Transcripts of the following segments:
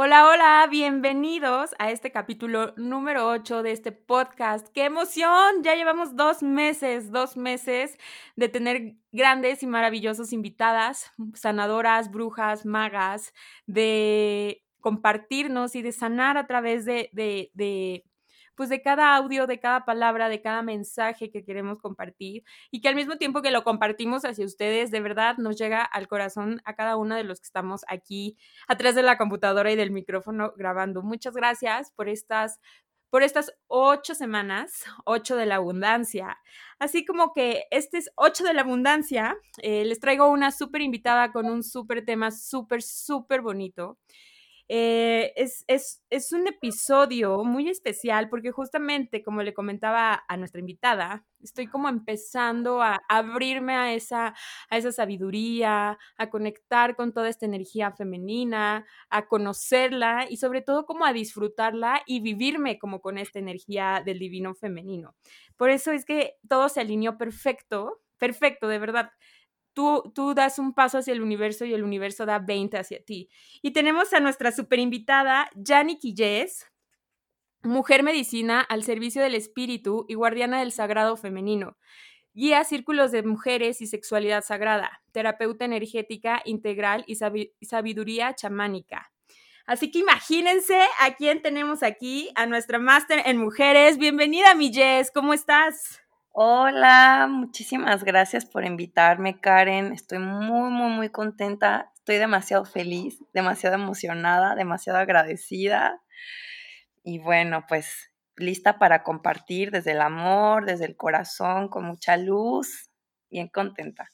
Hola, hola, bienvenidos a este capítulo número 8 de este podcast. ¡Qué emoción! Ya llevamos dos meses, dos meses de tener grandes y maravillosos invitadas, sanadoras, brujas, magas, de compartirnos y de sanar a través de, pues de cada audio, de cada palabra, de cada mensaje que queremos compartir y que al mismo tiempo que lo compartimos hacia ustedes, de verdad nos llega al corazón a cada uno de los que estamos aquí atrás de la computadora y del micrófono grabando. Muchas gracias por estas por estas ocho semanas, ocho de la abundancia. Así como que este es ocho de la abundancia, eh, les traigo una súper invitada con un súper tema súper, súper bonito. Eh, es, es, es, un episodio muy especial porque justamente, como le comentaba a nuestra invitada, estoy como empezando a abrirme a esa, a esa sabiduría, a conectar con toda esta energía femenina, a conocerla y sobre todo como a disfrutarla y vivirme como con esta energía del divino femenino. Por eso es que todo se alineó perfecto, perfecto, de verdad tú, das un paso hacia el universo y el universo da 20 hacia ti. Y tenemos a nuestra super invitada, Jani Quillés, mujer medicina al servicio del espíritu y guardiana del sagrado femenino. Guía círculos de mujeres y sexualidad sagrada, terapeuta energética integral y sabiduría chamánica. Así que imagínense a quién tenemos aquí, a nuestra máster en mujeres. Bienvenida, mi Jess, ¿cómo estás? Hola, muchísimas gracias por invitarme, Karen. Estoy muy, muy, muy contenta. Estoy demasiado feliz, demasiado emocionada, demasiado agradecida. Y bueno, pues lista para compartir desde el amor, desde el corazón, con mucha luz, bien contenta.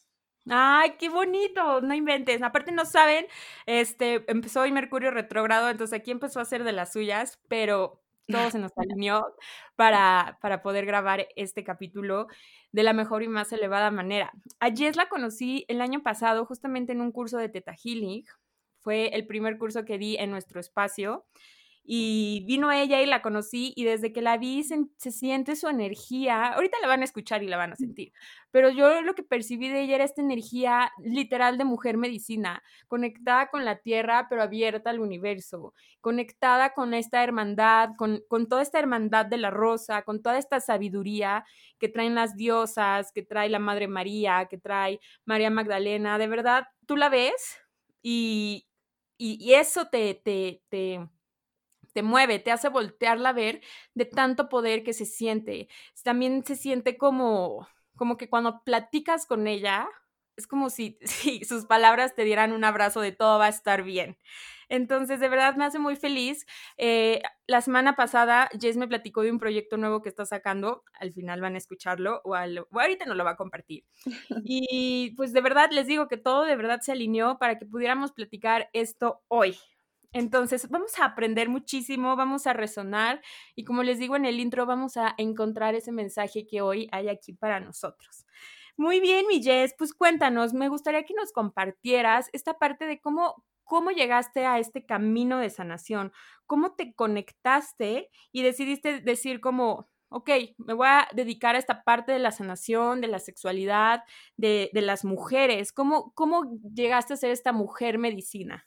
Ay, qué bonito, no inventes. Aparte no saben, este empezó hoy Mercurio retrógrado, entonces aquí empezó a hacer de las suyas, pero todo se nos alineó para, para poder grabar este capítulo de la mejor y más elevada manera. A Jess la conocí el año pasado justamente en un curso de Teta Healing. Fue el primer curso que di en nuestro espacio y vino ella y la conocí y desde que la vi se, siente su energía, ahorita la van a escuchar y la van a sentir, pero yo lo que percibí de ella era esta energía literal de mujer medicina, conectada con la tierra pero abierta al universo, conectada con esta hermandad, con, con toda esta hermandad de la rosa, con toda esta sabiduría que traen las diosas, que trae la Madre María, que trae María Magdalena, de verdad, tú la ves y, y, eso te, te, te te mueve, te hace voltearla a ver de tanto poder que se siente. También se siente como, como que cuando platicas con ella, es como si, si, sus palabras te dieran un abrazo de todo va a estar bien. Entonces, de verdad me hace muy feliz. Eh, la semana pasada, Jess me platicó de un proyecto nuevo que está sacando. Al final van a escucharlo o, o ahorita no lo va a compartir. Y pues de verdad les digo que todo de verdad se alineó para que pudiéramos platicar esto hoy. Entonces, vamos a aprender muchísimo, vamos a resonar y como les digo en el intro, vamos a encontrar ese mensaje que hoy hay aquí para nosotros. Muy bien, mi Jess, pues cuéntanos, me gustaría que nos compartieras esta parte de cómo, cómo llegaste a este camino de sanación, cómo te conectaste y decidiste decir como, ok, me voy a dedicar a esta parte de la sanación, de la sexualidad, de, de las mujeres. ¿Cómo, ¿Cómo llegaste a ser esta mujer medicina?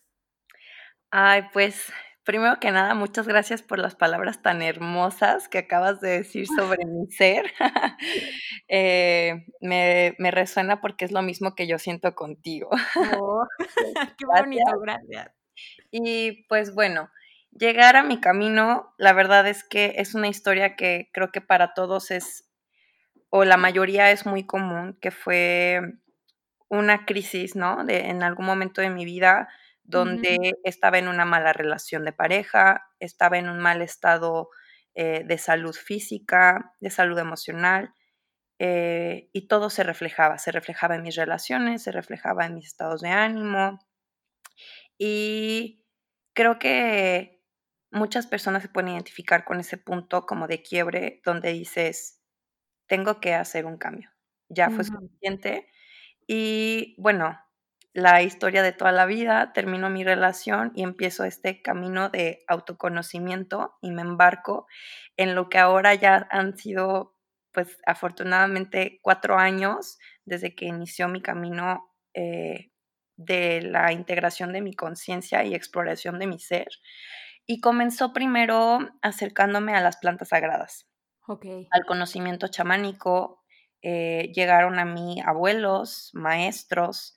Ay, pues primero que nada, muchas gracias por las palabras tan hermosas que acabas de decir sobre mi ser. Eh, me, resuena porque es lo mismo que yo siento contigo. Oh, qué bonito, gracias. Y pues bueno, llegar a mi camino, la verdad es que es una historia que creo que para todos es, o la mayoría es muy común, que fue una crisis, ¿no? De, en algún momento de mi vida donde estaba en una mala relación de pareja, estaba en un mal estado eh, de salud física, de salud emocional, eh, y todo se reflejaba, se reflejaba en mis relaciones, se reflejaba en mis estados de ánimo, y creo que muchas personas se pueden identificar con ese punto como de quiebre donde dices, tengo que hacer un cambio. Ya fue suficiente. Y bueno, la historia de toda la vida, termino mi relación y empiezo este camino de autoconocimiento y me embarco en lo que ahora ya han sido, pues afortunadamente, cuatro años desde que inició mi camino eh, de la integración de mi conciencia y exploración de mi ser. Y comenzó primero acercándome a las plantas sagradas, al conocimiento chamánico. Eh, llegaron a mí abuelos, maestros,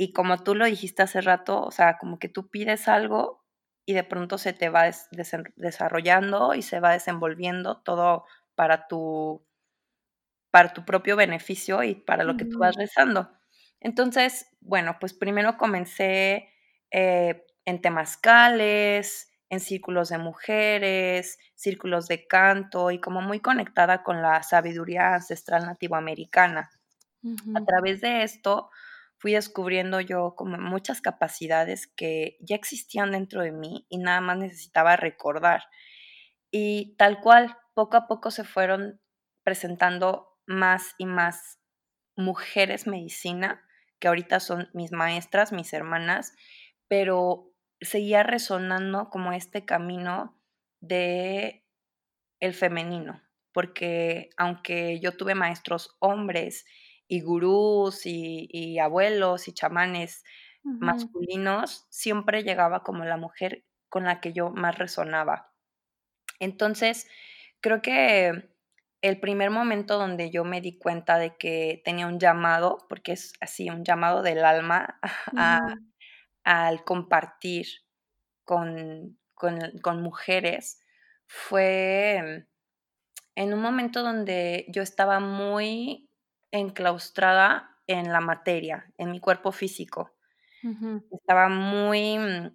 y como tú lo dijiste hace rato, o sea, como que tú pides algo y de pronto se te va desarrollando y se va desenvolviendo todo para tu, para tu propio beneficio y para lo que tú vas rezando. Entonces, bueno, pues primero comencé eh, en temazcales, en círculos de mujeres, círculos de canto y como muy conectada con la sabiduría ancestral nativoamericana. A través de esto fui descubriendo yo como muchas capacidades que ya existían dentro de mí y nada más necesitaba recordar. Y tal cual, poco a poco se fueron presentando más y más mujeres medicina, que ahorita son mis maestras, mis hermanas, pero seguía resonando como este camino de el femenino, porque aunque yo tuve maestros hombres y gurús y, abuelos y chamanes masculinos, siempre llegaba como la mujer con la que yo más resonaba. Entonces, creo que el primer momento donde yo me di cuenta de que tenía un llamado, porque es así, un llamado del alma al compartir con, con mujeres, fue en un momento donde yo estaba muy enclaustrada en la materia, en mi cuerpo físico. Estaba muy mm,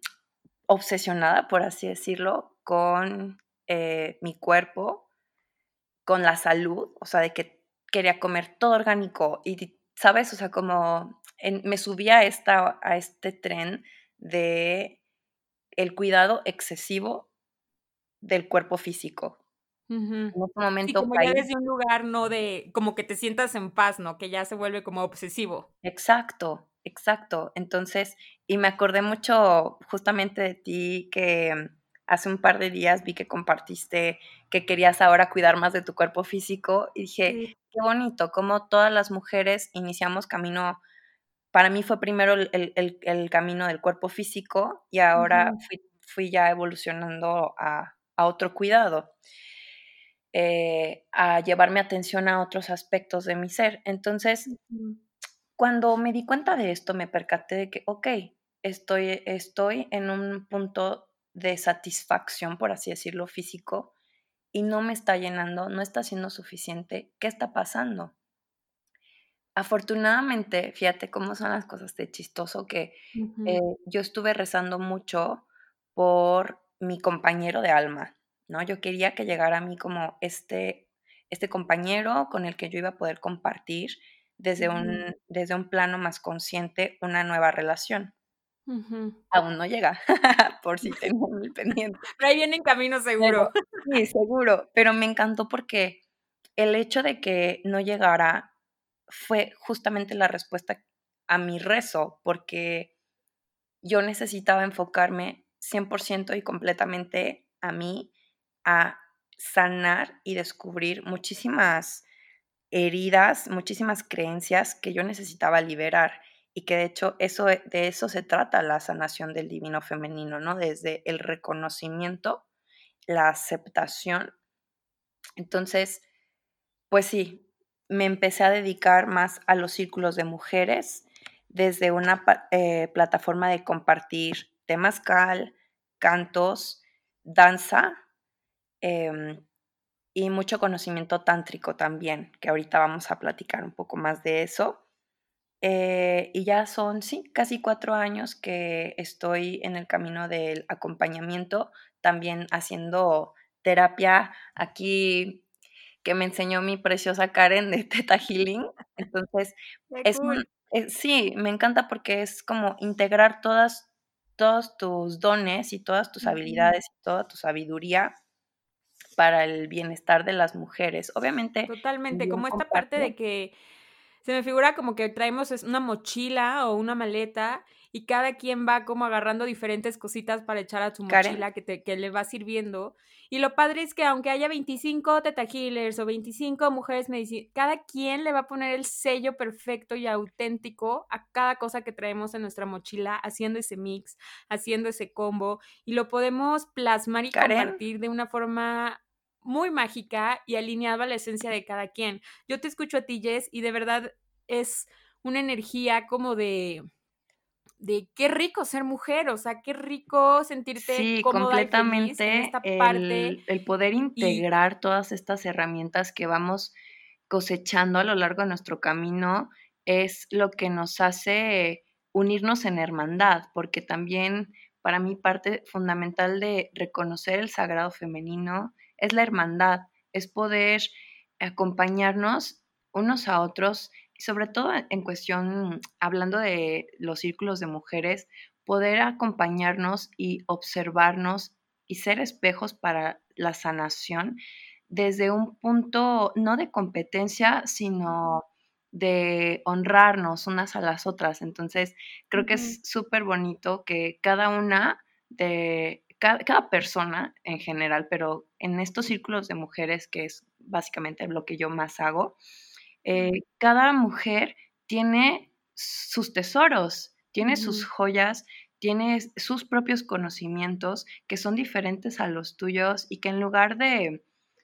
obsesionada, por así decirlo, con eh, mi cuerpo, con la salud, o sea, de que quería comer todo orgánico y, ¿sabes? O sea, como me subía a, esta, a este tren de el cuidado excesivo del cuerpo físico. En momento como ya desde un lugar, no de, como que te sientas en paz, ¿no? Que ya se vuelve como obsesivo. Exacto, exacto. Entonces, y me acordé mucho justamente de ti que hace un par de días vi que compartiste que querías ahora cuidar más de tu cuerpo físico y dije, qué bonito, como todas las mujeres iniciamos camino, para mí fue primero el, camino del cuerpo físico y ahora fui, ya evolucionando a, a otro cuidado. Eh, a llevarme atención a otros aspectos de mi ser. Entonces, cuando me di cuenta de esto, me percaté de que, ok, estoy, estoy en un punto de satisfacción, por así decirlo, físico, y no me está llenando, no está siendo suficiente. ¿Qué está pasando? Afortunadamente, fíjate cómo son las cosas de chistoso que eh, yo estuve rezando mucho por mi compañero de alma, ¿no? Yo quería que llegara a mí como este, este compañero con el que yo iba a poder compartir desde, un, desde un plano más consciente una nueva relación. Aún no llega, por si tengo muy pendiente. Pero ahí viene en camino seguro. sí, seguro. Pero me encantó porque el hecho de que no llegara fue justamente la respuesta a mi rezo, porque yo necesitaba enfocarme 100% y completamente a mí a sanar y descubrir muchísimas heridas, muchísimas creencias que yo necesitaba liberar y que de hecho eso, de eso se trata la sanación del divino femenino, ¿no? Desde el reconocimiento, la aceptación. Entonces, pues sí, me empecé a dedicar más a los círculos de mujeres desde una eh, plataforma de compartir temazcal, cantos, danza Em, y mucho conocimiento tántrico también, que ahorita vamos a platicar un poco más de eso. Eh, y ya son, sí, casi cuatro años que estoy en el camino del acompañamiento, también haciendo terapia aquí que me enseñó mi preciosa Karen de Teta Healing. Entonces, es, eh, sí, me encanta porque es como integrar todas, todos tus dones y todas tus habilidades y toda tu sabiduría para el bienestar de las mujeres. Obviamente. Totalmente, como esta parte de que se me figura como que traemos una mochila o una maleta y cada quien va como agarrando diferentes cositas para echar a su mochila que, te, que le va sirviendo. Y lo padre es que aunque haya 25 teta healers o 25 mujeres medicinas, cada quien le va a poner el sello perfecto y auténtico a cada cosa que traemos en nuestra mochila, haciendo ese mix, haciendo ese combo y lo podemos plasmar y compartir de una forma muy mágica y alineado a la esencia de cada quien. Yo te escucho a ti, Jess, y de verdad es una energía como de de qué rico ser mujer, o sea, qué rico sentirte sí, completamente esta parte. El, poder integrar todas estas herramientas que vamos cosechando a lo largo de nuestro camino es lo que nos hace unirnos en hermandad, porque también para mí parte fundamental de reconocer el sagrado femenino es la hermandad, es poder acompañarnos unos a otros y sobre todo en cuestión, hablando de los círculos de mujeres, poder acompañarnos y observarnos y ser espejos para la sanación desde un punto no de competencia, sino de honrarnos unas a las otras. Entonces, creo que es súper bonito que cada una de cada, persona en general, pero en estos círculos de mujeres, que es básicamente lo que yo más hago, eh, cada mujer tiene sus tesoros, tiene sus joyas, tiene sus propios conocimientos que son diferentes a los tuyos y que en lugar de,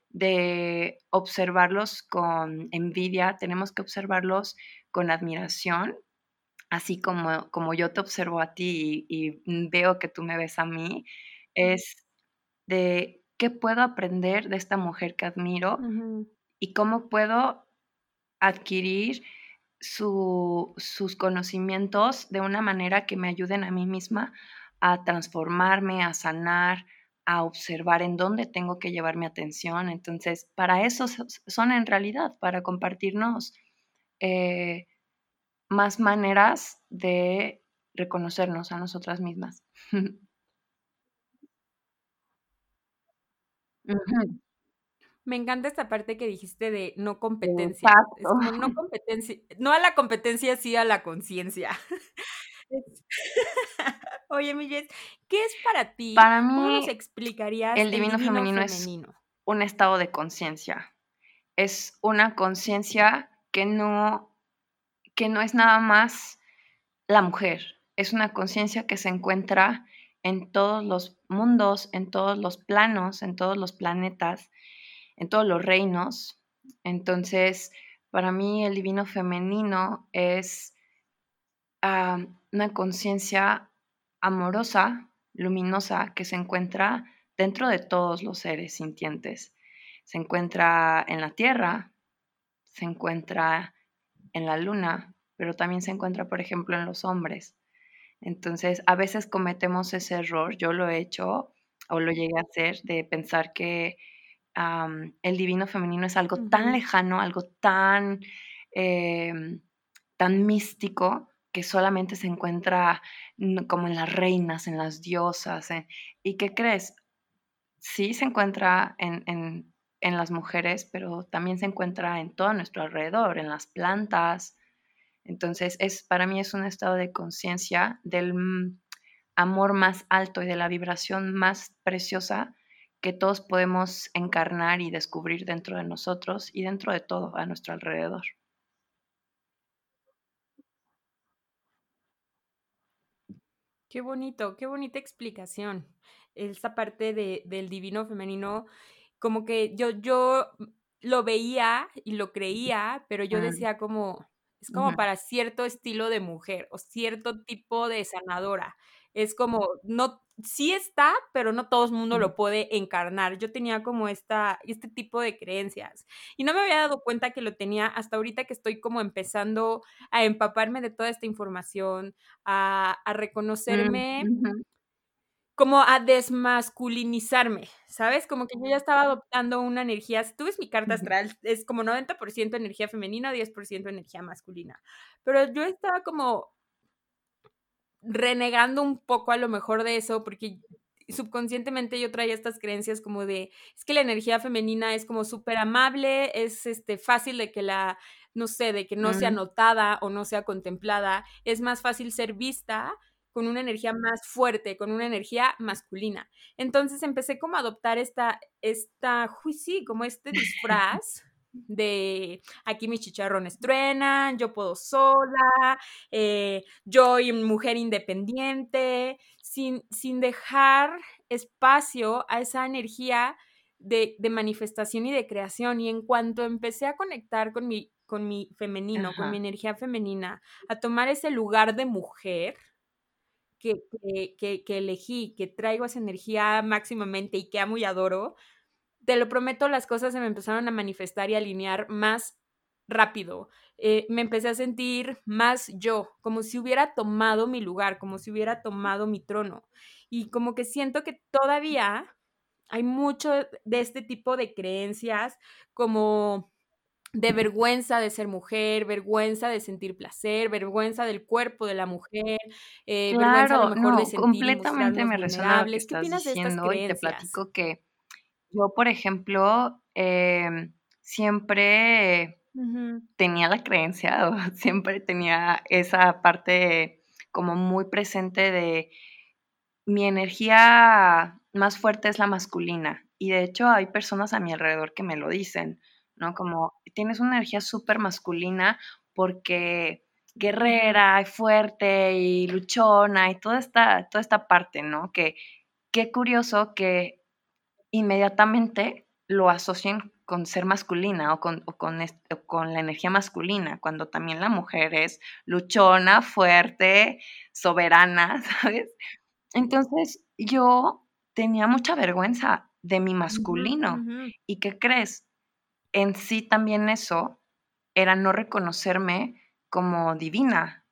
de observarlos con envidia, tenemos que observarlos con admiración, así como, como yo te observo a ti y, y veo que tú me ves a mí, es de qué puedo aprender de esta mujer que admiro y cómo puedo adquirir sus conocimientos de una manera que me ayuden a mí misma a transformarme, a sanar, a observar en dónde tengo que llevar mi atención. Entonces, para eso son en realidad, para compartirnos eh, más maneras de reconocernos a nosotras mismas. Me encanta esta parte que dijiste de no competencia. Es como no competencia, no a la competencia, sí a la conciencia. Oye, Milles, ¿qué es para ti? Para ¿Cómo mí, nos explicarías el divino, femenino, es un estado de conciencia. Es una conciencia que no, que no es nada más la mujer. Es una conciencia que se encuentra en todos los mundos, en todos los planos, en todos los planetas, en todos los reinos. Entonces, para mí el divino femenino es ah, una conciencia amorosa, luminosa, que se encuentra dentro de todos los seres sintientes. Se encuentra en la tierra, se encuentra en la luna, pero también se encuentra, por ejemplo, en los hombres. Entonces, a veces cometemos ese error, yo lo he hecho o lo llegué a hacer, de pensar que el divino femenino es algo tan lejano, algo tan, em, tan místico, que solamente se encuentra como en las reinas, en las diosas. ¿Y qué crees? Sí se encuentra en, en las mujeres, pero también se encuentra en todo nuestro alrededor, en las plantas, entonces, es, para mí es un estado de conciencia del mm, amor más alto y de la vibración más preciosa que todos podemos encarnar y descubrir dentro de nosotros y dentro de todo a nuestro alrededor. Qué bonito, qué bonita explicación. Esta parte de, del divino femenino, como que yo, yo lo veía y lo creía, pero yo decía como, es como para cierto estilo de mujer o cierto tipo de sanadora. Es como, no, sí está, pero no todo el mundo lo puede encarnar. Yo tenía como esta, este tipo de creencias y no me había dado cuenta que lo tenía hasta ahorita que estoy como empezando a empaparme de toda esta información, a, a mm, reconocerme como a desmasculinizarme, ¿sabes? Como que yo ya estaba adoptando una energía, si tú ves mi carta astral, es como 90% energía femenina, 10% energía masculina, pero yo estaba como renegando un poco a lo mejor de eso, porque subconscientemente yo traía estas creencias como de, es que la energía femenina es como súper amable, es este, fácil de que la, no sé, de que no sea notada o no sea contemplada, es más fácil ser vista con una energía más fuerte, con una energía masculina. Entonces empecé como a adoptar esta, esta, sí, como este disfraz de aquí mis chicharrones truenan, yo puedo sola, eh, yo y mujer independiente, sin, sin dejar espacio a esa energía de, de, manifestación y de creación. Y en cuanto empecé a conectar con mi, con mi femenino, con mi energía femenina, a tomar ese lugar de mujer, que, que, elegí, que traigo esa energía máximamente y que amo y adoro, te lo prometo, las cosas se me empezaron a manifestar y alinear más rápido. Eh, me empecé a sentir más yo, como si hubiera tomado mi lugar, como si hubiera tomado mi trono. Y como que siento que todavía hay mucho de este tipo de creencias, como de vergüenza de ser mujer, vergüenza de sentir placer, vergüenza del cuerpo de la mujer, eh, vergüenza a lo mejor de sentir completamente me resuena lo que estás diciendo y te platico que yo, por ejemplo, em, siempre tenía la creencia, o siempre tenía esa parte como muy presente de mi energía más fuerte es la masculina. Y de hecho hay personas a mi alrededor que me lo dicen, ¿no? Como tienes una energía súper masculina porque guerrera y fuerte y luchona y toda esta, toda esta parte, ¿no? Que qué curioso que inmediatamente lo asocian con ser masculina o con, con, con, la energía masculina, cuando también la mujer es luchona, fuerte, soberana, ¿sabes? Entonces yo tenía mucha vergüenza de mi masculino. ¿Y qué crees? En sí también eso era no reconocerme como divina,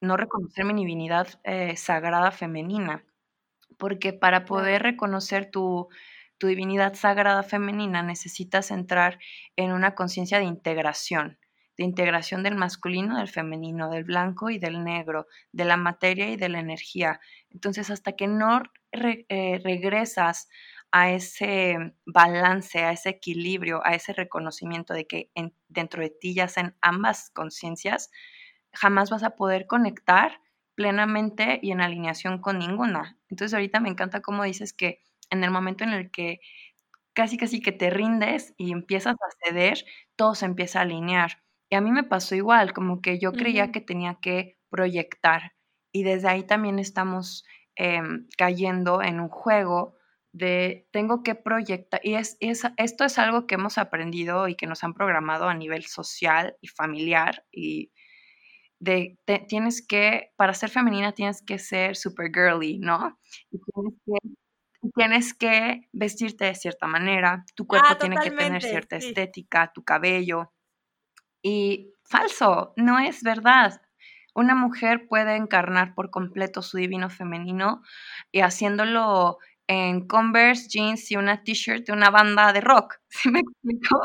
no reconocer mi divinidad eh, sagrada femenina, porque para poder reconocer tu tu divinidad sagrada femenina necesitas entrar en una conciencia de integración, de integración del masculino, del femenino, del blanco y del negro, de la materia y de la energía. Entonces, hasta que no eh, regresas a ese balance, a ese equilibrio, a ese reconocimiento de que dentro de ti yacen ambas conciencias, jamás vas a poder conectar plenamente y en alineación con ninguna. Entonces ahorita me encanta cómo dices que en el momento en el que casi casi que te rindes y empiezas a ceder, todo se empieza a alinear. Y a mí me pasó igual, como que yo creía que tenía que proyectar. Y desde ahí también estamos em, cayendo en un juego de tengo que proyectar. Y es, esto es algo que hemos aprendido y que nos han programado a nivel social y familiar. Y de tienes que, para ser femenina tienes que ser super girly, ¿no? Y tienes que tienes que vestirte de cierta manera, tu cuerpo ah, tiene que tener cierta estética, tu cabello. Y falso, no es verdad. Una mujer puede encarnar por completo su divino femenino y haciéndolo en Converse, jeans y una t-shirt de una banda de rock. ¿Sí me explico?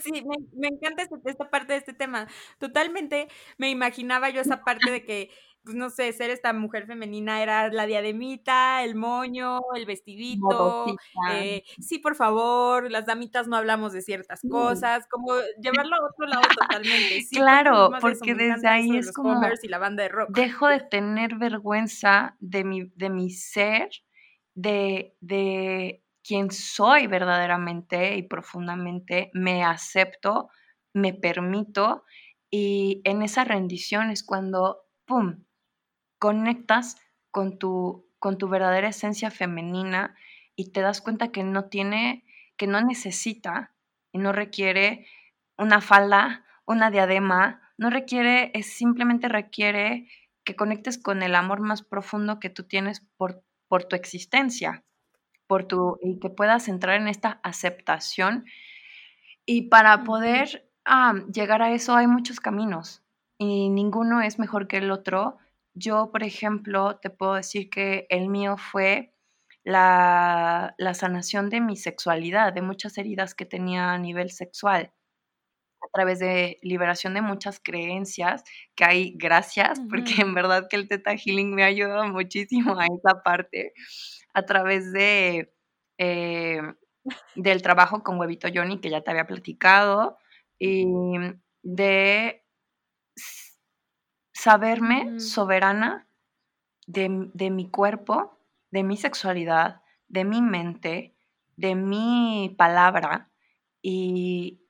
Sí, me, encanta este, esta parte de este tema. Totalmente me imaginaba yo esa parte de que pues no sé, ser esta mujer femenina era la diademita, el moño, el vestidito. Eh, sí, por favor, las damitas no hablamos de ciertas cosas, como llevarlo a otro lado totalmente. claro, porque desde ahí es como y la banda de rock. dejo de tener vergüenza de mi, de mi ser, de, de quién soy verdaderamente y profundamente, me acepto, me permito y en esa rendición es cuando, ¡pum!, conectas con tu, con tu verdadera esencia femenina y te das cuenta que no tiene, que no necesita y no requiere una falda, una diadema, no requiere, es simplemente requiere que conectes con el amor más profundo que tú tienes por, por tu existencia, por tu, y que puedas entrar en esta aceptación. Y para poder ah, llegar a eso hay muchos caminos y ninguno es mejor que el otro yo, por ejemplo, te puedo decir que el mío fue la, sanación de mi sexualidad, de muchas heridas que tenía a nivel sexual. a través de liberación de muchas creencias, que hay gracias, porque en verdad que el Teta Healing me ha ayudado muchísimo a esa parte, a través de, eh, del trabajo con Huevito Johnny, que ya te había platicado, y de saberme soberana de, de mi cuerpo, de mi sexualidad, de mi mente, de mi palabra y,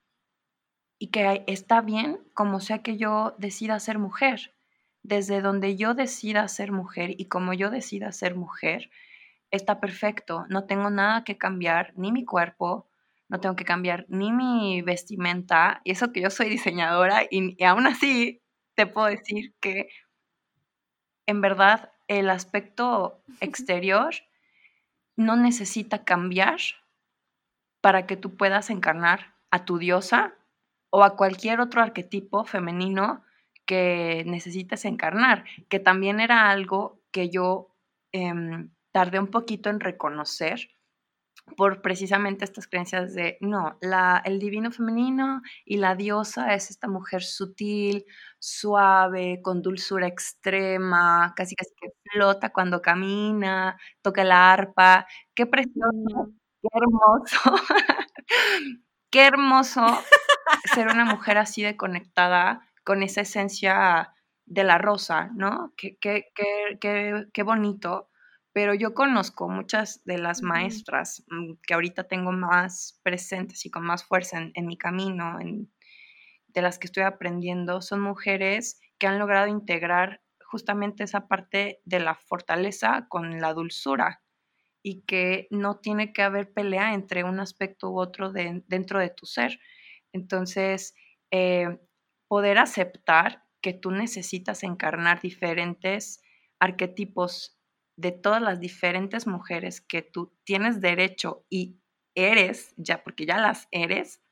y que está bien como sea que yo decida ser mujer. Desde donde yo decida ser mujer y como yo decida ser mujer, está perfecto. No tengo nada que cambiar, ni mi cuerpo, no tengo que cambiar ni mi vestimenta. Y eso que yo soy diseñadora y, y aún así te puedo decir que en verdad el aspecto exterior no necesita cambiar para que tú puedas encarnar a tu diosa o a cualquier otro arquetipo femenino que necesites encarnar, que también era algo que yo em, tardé un poquito en reconocer por precisamente estas creencias de, no, la, el divino femenino y la diosa es esta mujer sutil, suave, con dulzura extrema, casi casi que flota cuando camina, toca la arpa, qué precioso, qué hermoso, qué hermoso ser una mujer así de conectada con esa esencia de la rosa, ¿no? Qué, qué, qué, qué bonito pero yo conozco muchas de las maestras mm, que ahorita tengo más presentes y con más fuerza en, mi camino, de las que estoy aprendiendo, son mujeres que han logrado integrar justamente esa parte de la fortaleza con la dulzura y que no tiene que haber pelea entre un aspecto u otro dentro de tu ser. Entonces, eh, poder aceptar que tú necesitas encarnar diferentes arquetipos de todas las diferentes mujeres que tú tienes derecho y eres, ya porque ya las eres,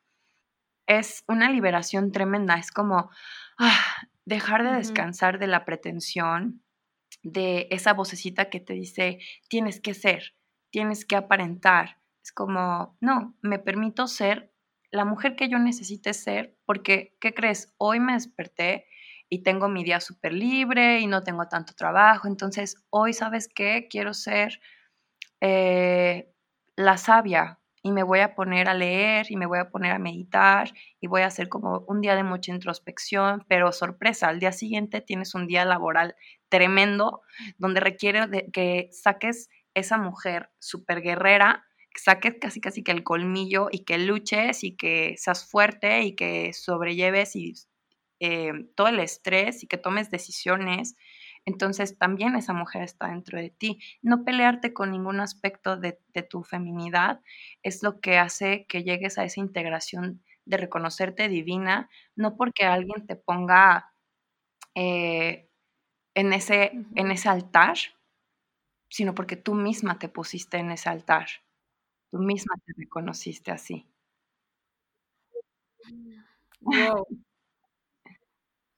es una liberación tremenda. Es como ah, dejar de descansar de la pretensión, de esa vocecita que te dice, tienes que ser, tienes que aparentar. Es como, no, me permito ser la mujer que yo necesite ser, porque, ¿qué crees? Hoy me desperté y tengo mi día súper libre y no tengo tanto trabajo. Entonces, hoy, ¿sabes qué? Quiero ser eh, la sabia y me voy a poner a leer y me voy a poner a meditar y voy a hacer como un día de mucha introspección, pero sorpresa, al día siguiente tienes un día laboral tremendo donde requiere de que saques esa mujer súper guerrera que saques casi casi que el colmillo y que luches y que seas fuerte y que sobrelleves y eh, todo el estrés y que tomes decisiones, entonces también esa mujer está dentro de ti. No pelearte con ningún aspecto de, tu feminidad es lo que hace que llegues a esa integración de reconocerte divina, no porque alguien te ponga eh, en, ese, en ese altar, sino porque tú misma te pusiste en ese altar. Tú misma te reconociste así. Wow.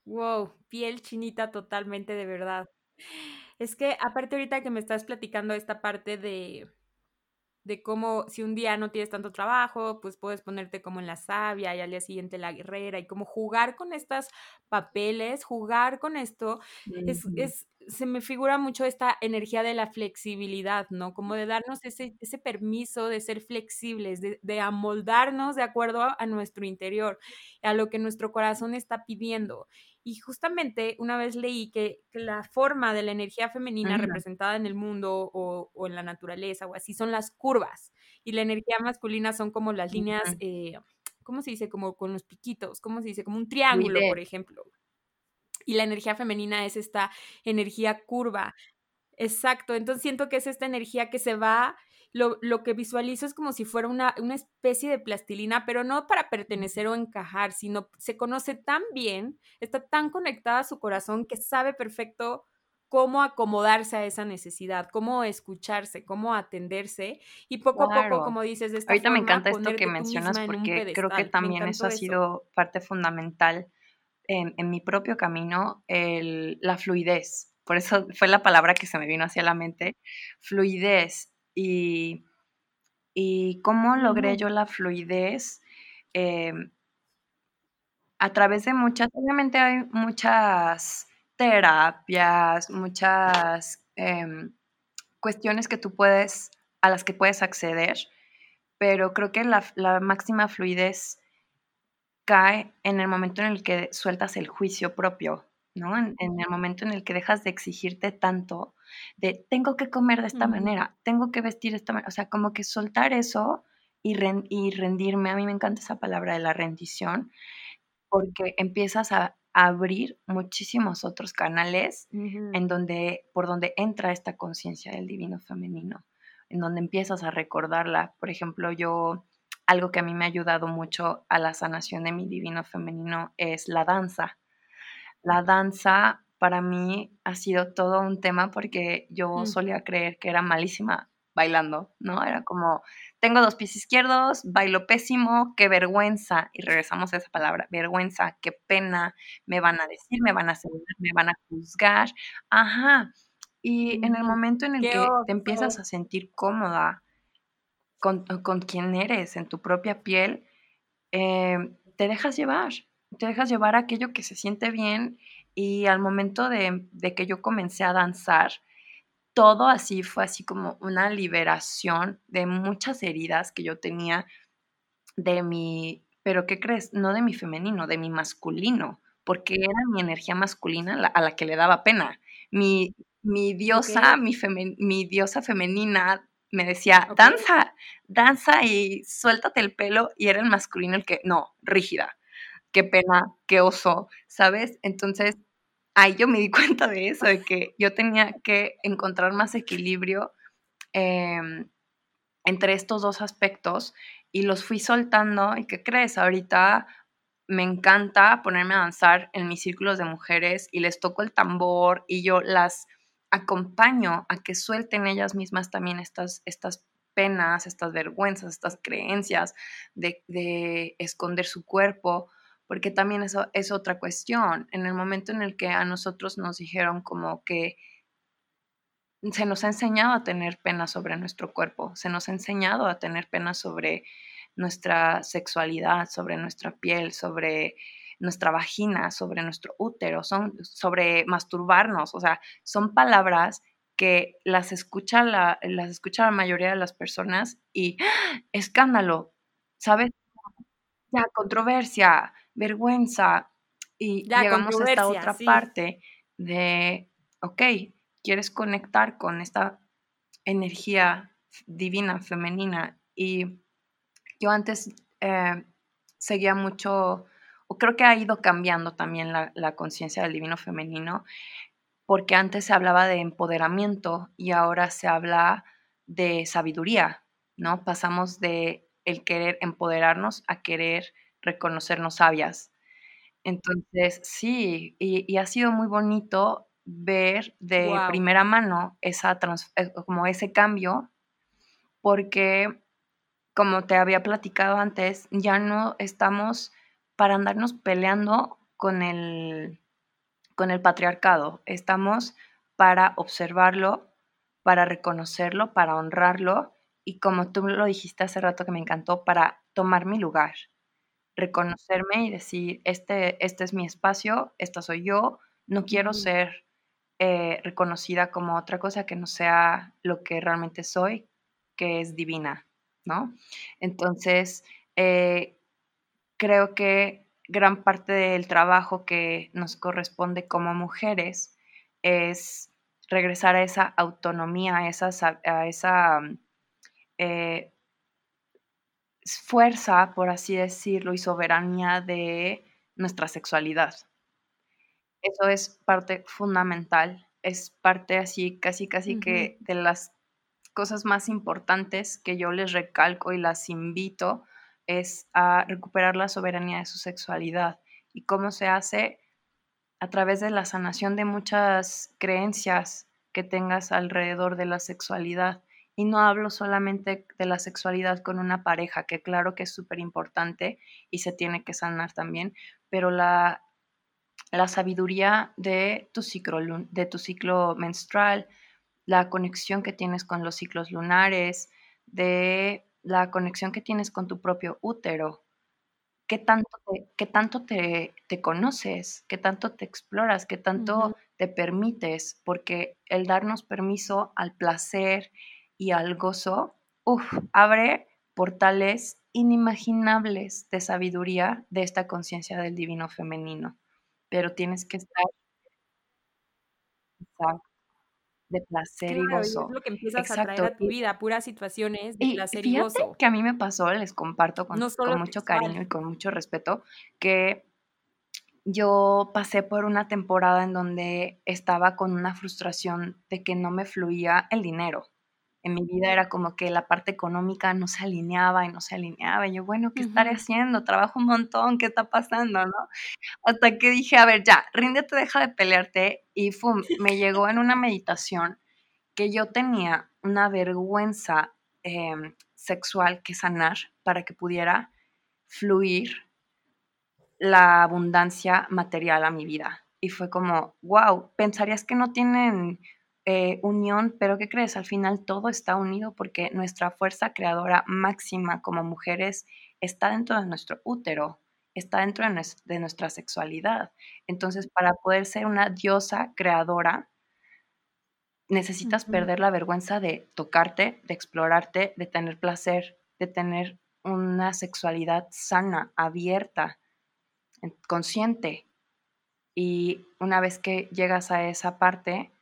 Wow, piel chinita totalmente de verdad. Es que aparte ahorita que me estás platicando esta parte de, de cómo si un día no tienes tanto trabajo, pues puedes ponerte como en la sabia y al día siguiente la guerrera y como jugar con estos papeles, jugar con esto, es, es, se me figura mucho esta energía de la flexibilidad, ¿no? Como de darnos ese, ese permiso de ser flexibles, de, de amoldarnos de acuerdo a, nuestro interior, a lo que nuestro corazón está pidiendo. Y justamente una vez leí que, la forma de la energía femenina representada en el mundo o, en la naturaleza o así son las curvas y la energía masculina son como las líneas, eh, ¿cómo se dice? Como con los piquitos, ¿cómo se dice? Como un triángulo, por ejemplo. Y la energía femenina es esta energía curva. Exacto, entonces siento que es esta energía que se va lo, lo, que visualizo es como si fuera una, una, especie de plastilina, pero no para pertenecer o encajar, sino se conoce tan bien, está tan conectada a su corazón que sabe perfecto cómo acomodarse a esa necesidad, cómo escucharse, cómo atenderse y poco a poco, como dices, de esta Ahorita me encanta esto que mencionas porque creo que también eso ha sido parte fundamental en, en mi propio camino, el, la fluidez. Por eso fue la palabra que se me vino hacia la mente, fluidez y, y cómo logré yo la fluidez. Em, a través de muchas, obviamente hay muchas terapias, muchas em, cuestiones que tú puedes, a las que puedes acceder, pero creo que la, máxima fluidez cae en el momento en el que sueltas el juicio propio, ¿no? En, el momento en el que dejas de exigirte tanto, de tengo que comer de esta manera, tengo que vestir de esta manera, o sea, como que soltar eso y, y rendirme, a mí me encanta esa palabra de la rendición, porque empiezas a abrir muchísimos otros canales en donde, por donde entra esta conciencia del divino femenino, en donde empiezas a recordarla. Por ejemplo, yo, algo que a mí me ha ayudado mucho a la sanación de mi divino femenino es la danza. La danza para mí ha sido todo un tema porque yo mm. solía creer que era malísima bailando, ¿no? Era como, tengo dos pies izquierdos, bailo pésimo, qué vergüenza. Y regresamos a esa palabra, vergüenza, qué pena, me van a decir, me van a asegurar, me van a juzgar. Ajá. Y en el momento en el que te empiezas a sentir cómoda con, con quien eres, en tu propia piel, eh, te dejas llevar, te dejas llevar aquello que se siente bien. Y al momento de, de que yo comencé a danzar, todo así fue así como una liberación de muchas heridas que yo tenía de mi, pero ¿qué crees? No de mi femenino, de mi masculino, porque era mi energía masculina a la que le daba pena. Mi, mi diosa, mi, mi, diosa femenina me decía, danza, danza y suéltate el pelo, y era el masculino el que, no, rígida, qué pena, qué oso, ¿sabes? Entonces, ahí yo me di cuenta de eso, de que yo tenía que encontrar más equilibrio em, entre estos dos aspectos y los fui soltando. ¿Y qué crees? Ahorita me encanta ponerme a danzar en mis círculos de mujeres y les toco el tambor y yo las acompaño a que suelten ellas mismas también estas, estas penas, estas vergüenzas, estas creencias de, de esconder su cuerpo porque también eso es otra cuestión. En el momento en el que a nosotros nos dijeron como que se nos ha enseñado a tener pena sobre nuestro cuerpo, se nos ha enseñado a tener pena sobre nuestra sexualidad, sobre nuestra piel, sobre nuestra vagina, sobre nuestro útero, son, sobre masturbarnos, o sea, son palabras que las escucha la, las escucha la mayoría de las personas y ¡ah! escándalo, ¿sabes? Ya, controversia, vergüenza. Y llegamos a esta otra parte de, ok, quieres conectar con esta energía divina, femenina. Y yo antes eh, seguía mucho, o creo que ha ido cambiando también la, la conciencia del divino femenino, porque antes se hablaba de empoderamiento y ahora se habla de sabiduría, ¿no? Pasamos de el querer empoderarnos a querer reconocernos sabias. Entonces, sí, y, ha sido muy bonito ver de primera mano esa eh, como ese cambio, porque como te había platicado antes, ya no estamos para andarnos peleando con el, con el patriarcado, estamos para observarlo, para reconocerlo, para honrarlo y como tú lo dijiste hace rato que me encantó, para tomar mi lugar reconocerme y decir, este, este es mi espacio, esta soy yo, no quiero ser eh, reconocida como otra cosa que no sea lo que realmente soy, que es divina, ¿no? Entonces, eh, creo que gran parte del trabajo que nos corresponde como mujeres es regresar a esa autonomía, a esa, a esa eh, fuerza, por así decirlo, y soberanía de nuestra sexualidad. Eso es parte fundamental, es parte así, casi, casi que de las cosas más importantes que yo les recalco y las invito es a recuperar la soberanía de su sexualidad. ¿Y cómo se hace? A través de la sanación de muchas creencias que tengas alrededor de la sexualidad. Y no hablo solamente de la sexualidad con una pareja, que claro que es súper importante y se tiene que sanar también, pero la, la sabiduría de tu, ciclo, de tu ciclo menstrual, la conexión que tienes con los ciclos lunares, de la conexión que tienes con tu propio útero, qué tanto te, qué tanto te, te conoces, qué tanto te exploras, qué tanto te permites, porque el darnos permiso al placer y al gozo, uf, abre portales inimaginables de sabiduría de esta conciencia del divino femenino. Pero tienes que estar de placer y gozo. es lo que empiezas a traer a tu vida, puras situaciones de placer y, gozo. que a mí me pasó, les comparto con, con mucho cariño y con mucho respeto, que yo pasé por una temporada en donde estaba con una frustración de que no me fluía el dinero. En mi vida era como que la parte económica no se alineaba y no se alineaba. Y yo, bueno, ¿qué estaré haciendo? Trabajo un montón, ¿qué está pasando? ¿no? Hasta que dije, a ver, ya, ríndete, deja de pelearte. Y fum, me llegó en una meditación que yo tenía una vergüenza em, sexual que sanar para que pudiera fluir la abundancia material a mi vida. Y fue como, wow, pensarías que no tienen eh, unión, pero ¿qué crees? Al final todo está unido porque nuestra fuerza creadora máxima como mujeres está dentro de nuestro útero, está dentro de, nuestra sexualidad. Entonces, para poder ser una diosa creadora, necesitas perder la vergüenza de tocarte, de explorarte, de tener placer, de tener una sexualidad sana, abierta, consciente. Y una vez que llegas a esa parte,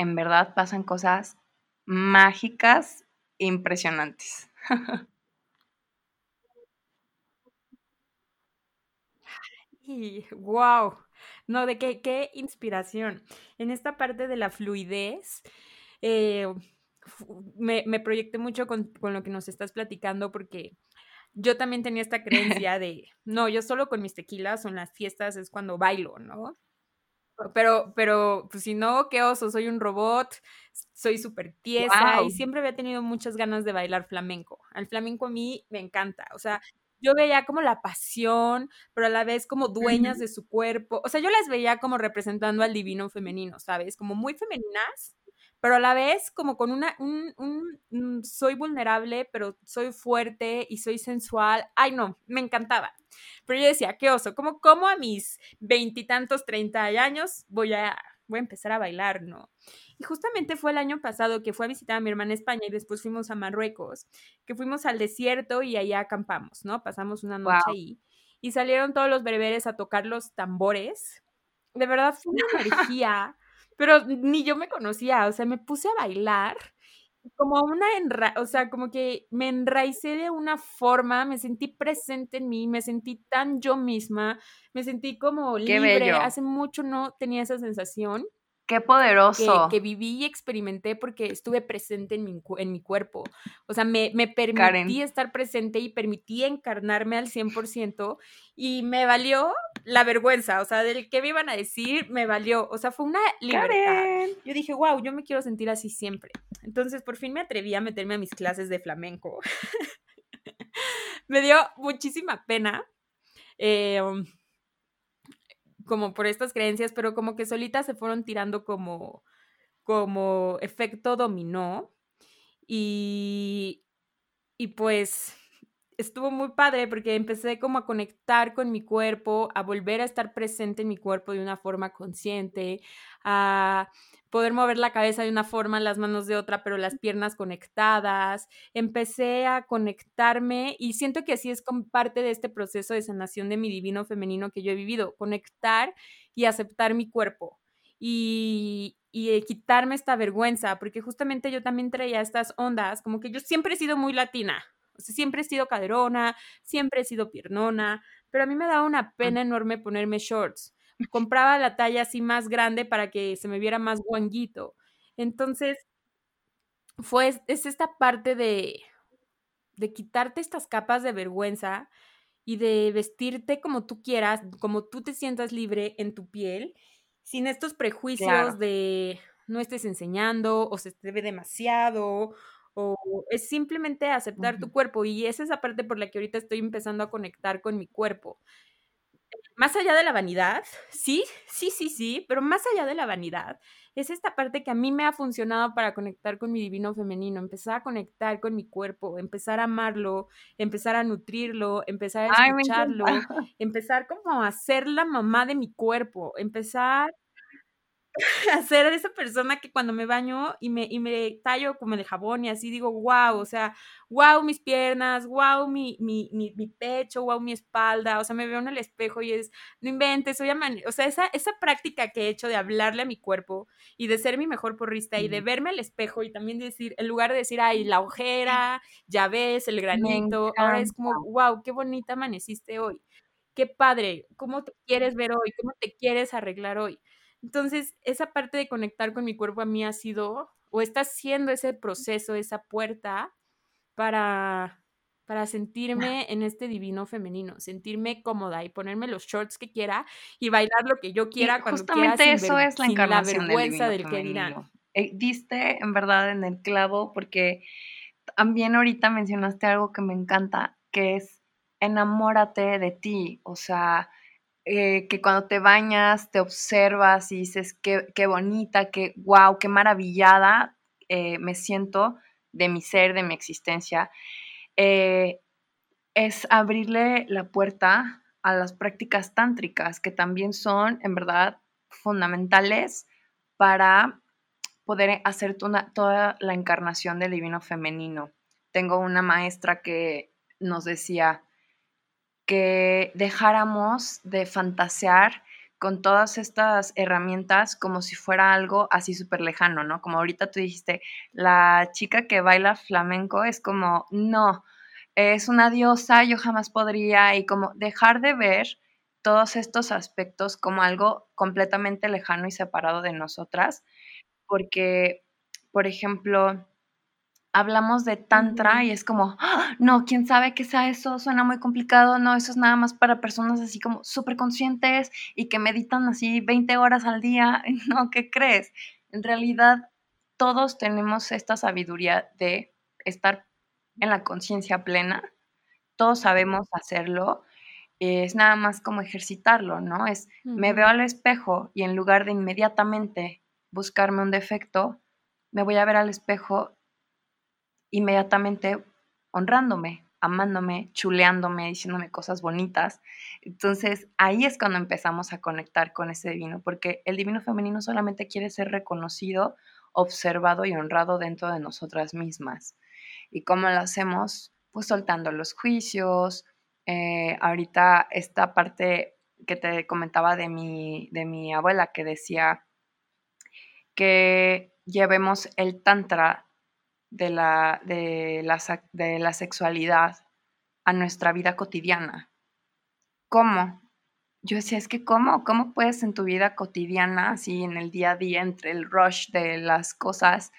en verdad pasan cosas mágicas impresionantes. y wow, no, de qué, qué inspiración. En esta parte de la fluidez, eh, me, me, proyecté mucho con, con, lo que nos estás platicando porque yo también tenía esta creencia de, no, yo solo con mis tequilas o en las fiestas es cuando bailo, ¿no? Pero, pero, pues si no, qué oso, soy un robot, soy súper tiesa y siempre había tenido muchas ganas de bailar flamenco. Al flamenco a mí me encanta, o sea, yo veía como la pasión, pero a la vez como dueñas de su cuerpo. O sea, yo las veía como representando al divino femenino, ¿sabes? Como muy femeninas, pero a la vez como con una, un, un, soy vulnerable, pero soy fuerte y soy sensual. Ay, no, me encantaba. Pero yo decía, qué oso, como, como a mis veintitantos, treinta años voy a, voy a empezar a bailar, ¿no? Y justamente fue el año pasado que fue a visitar a mi hermana España y después fuimos a Marruecos, que fuimos al desierto y allá acampamos, ¿no? Pasamos una noche ahí y salieron todos los bereberes a tocar los tambores. De verdad fue una energía pero ni yo me conocía, o sea, me puse a bailar como una, enra o sea, como que me enraicé de una forma, me sentí presente en mí, me sentí tan yo misma, me sentí como libre, hace mucho no tenía esa sensación. Qué poderoso. Que, viví y experimenté porque estuve presente en mi, en mi cuerpo. O sea, me, me permití estar presente y permití encarnarme al 100% y me valió la vergüenza. O sea, del que me iban a decir, me valió. O sea, fue una libertad. Yo dije, wow, yo me quiero sentir así siempre. Entonces, por fin me atreví a meterme a mis clases de flamenco. me dio muchísima pena. Eh, como por estas creencias, pero como que solitas se fueron tirando como, como efecto dominó. Y, y pues estuvo muy padre porque empecé como a conectar con mi cuerpo, a volver a estar presente en mi cuerpo de una forma consciente, a poder mover la cabeza de una forma, las manos de otra, pero las piernas conectadas. Empecé a conectarme y siento que así es como parte de este proceso de sanación de mi divino femenino que yo he vivido, conectar y aceptar mi cuerpo. Y, y quitarme esta vergüenza, porque justamente yo también traía estas ondas, como que yo siempre he sido muy latina, o sea, siempre he sido caderona, siempre he sido piernona, pero a mí me daba una pena enorme ponerme shorts. Compraba la talla así más grande para que se me viera más guanguito. Entonces, fue, es esta parte de, de quitarte estas capas de vergüenza y de vestirte como tú quieras, como tú te sientas libre en tu piel, sin estos prejuicios de no estés enseñando o se te ve demasiado o es simplemente aceptar tu cuerpo y es esa parte por la que ahorita estoy empezando a conectar con mi cuerpo. Más allá de la vanidad, sí, sí, sí, sí, pero más allá de la vanidad, es esta parte que a mí me ha funcionado para conectar con mi divino femenino, empezar a conectar con mi cuerpo, empezar a amarlo, empezar a nutrirlo, empezar a escucharlo, empezar como a ser la mamá de mi cuerpo, empezar hacer esa persona que cuando me baño y me, y me tallo como el jabón y así digo, wow, o sea, wow mis piernas, wow mi, mi, mi, mi, pecho, wow mi espalda, o sea, me veo en el espejo y es, no inventes, soy o sea, esa, esa práctica que he hecho de hablarle a mi cuerpo y de ser mi mejor porrista y de verme al espejo y también decir, en lugar de decir, ay, la ojera, ya ves, el granito, ahora es como, wow, qué bonita amaneciste hoy. Qué padre, ¿cómo te quieres ver hoy? ¿Cómo te quieres arreglar hoy? Entonces, esa parte de conectar con mi cuerpo a mí ha sido, o está siendo ese proceso, esa puerta para, para sentirme en este divino femenino, sentirme cómoda y ponerme los shorts que quiera y bailar lo que yo quiera cuando quiera. Sin eso es la encarnación vergüenza del, que dirán. Eh, diste en verdad en el clavo porque también ahorita mencionaste algo que me encanta, que es enamórate de ti, o sea, eh, que cuando te bañas te observas y dices qué, qué bonita, qué wow, qué maravillada eh, me siento de mi ser, de mi existencia, eh, es abrirle la puerta a las prácticas tántricas, que también son en verdad fundamentales para poder hacer toda la encarnación del divino femenino. Tengo una maestra que nos decía, que dejáramos de fantasear con todas estas herramientas como si fuera algo así súper lejano, ¿no? Como ahorita tú dijiste, la chica que baila flamenco es como, no, es una diosa, yo jamás podría, y como dejar de ver todos estos aspectos como algo completamente lejano y separado de nosotras, porque, por ejemplo, hablamos de tantra y es como, ¡Ah! no, quién sabe qué sea eso, suena muy complicado, no, eso es nada más para personas así como súper conscientes y que meditan así 20 horas al día, no, ¿qué crees? En realidad, todos tenemos esta sabiduría de estar en la conciencia plena, todos sabemos hacerlo, es nada más como ejercitarlo, ¿no? Es, me veo al espejo y en lugar de inmediatamente buscarme un defecto, me voy a ver al espejo inmediatamente honrándome, amándome, chuleándome, diciéndome cosas bonitas. Entonces ahí es cuando empezamos a conectar con ese divino, porque el divino femenino solamente quiere ser reconocido, observado y honrado dentro de nosotras mismas. ¿Y cómo lo hacemos? Pues soltando los juicios. Eh, ahorita esta parte que te comentaba de mi, de mi abuela que decía que llevemos el tantra de la, de la, de la sexualidad a nuestra vida cotidiana. ¿Cómo? Yo decía, es que ¿cómo? ¿Cómo puedes en tu vida cotidiana, así en el día a día, entre el rush de las cosas,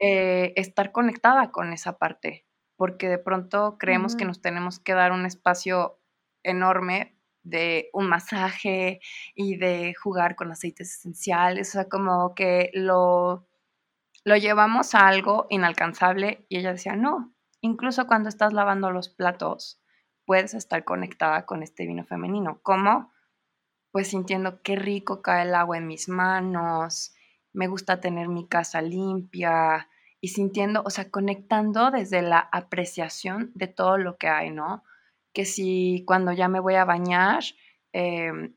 eh, estar conectada con esa parte? Porque de pronto creemos que nos tenemos que dar un espacio enorme de un masaje y de jugar con aceites esenciales, o sea, como que lo lo llevamos a algo inalcanzable y ella decía, no, incluso cuando estás lavando los platos, puedes estar conectada con este vino femenino. ¿Cómo? Pues sintiendo qué rico cae el agua en mis manos, me gusta tener mi casa limpia y sintiendo, o sea, conectando desde la apreciación de todo lo que hay, ¿no? Que si cuando ya me voy a bañar, eh,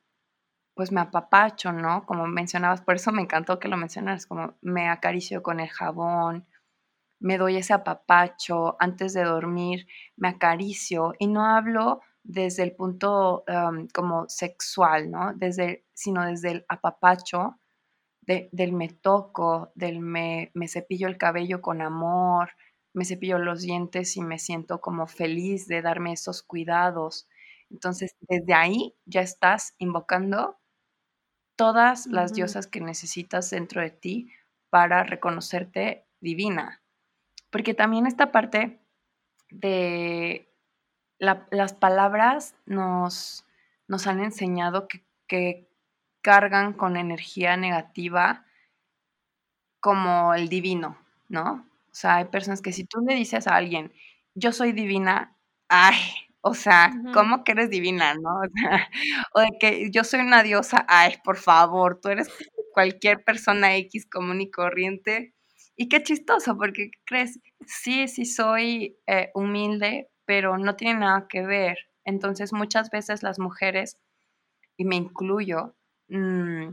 pues me apapacho, ¿no? Como mencionabas, por eso me encantó que lo mencionaras, como me acaricio con el jabón, me doy ese apapacho, antes de dormir me acaricio y no hablo desde el punto como sexual, ¿no? Desde, sino desde el apapacho, del me toco, del me, me cepillo el cabello con amor, me cepillo los dientes y me siento como feliz de darme esos cuidados. Entonces, desde ahí ya estás invocando todas las diosas que necesitas dentro de ti para reconocerte divina. Porque también esta parte de las palabras nos, nos han enseñado que, que cargan con energía negativa como el divino, ¿no? O sea, hay personas que si tú le dices a alguien, yo soy divina, ay, O sea, ¿cómo que eres divina, no? O, de que yo soy una diosa, ay, por favor, tú eres cualquier persona X común y corriente. Y qué chistoso, porque crees, sí, sí soy eh, humilde, pero no tiene nada que ver. Entonces, muchas veces las mujeres, y me incluyo, mm,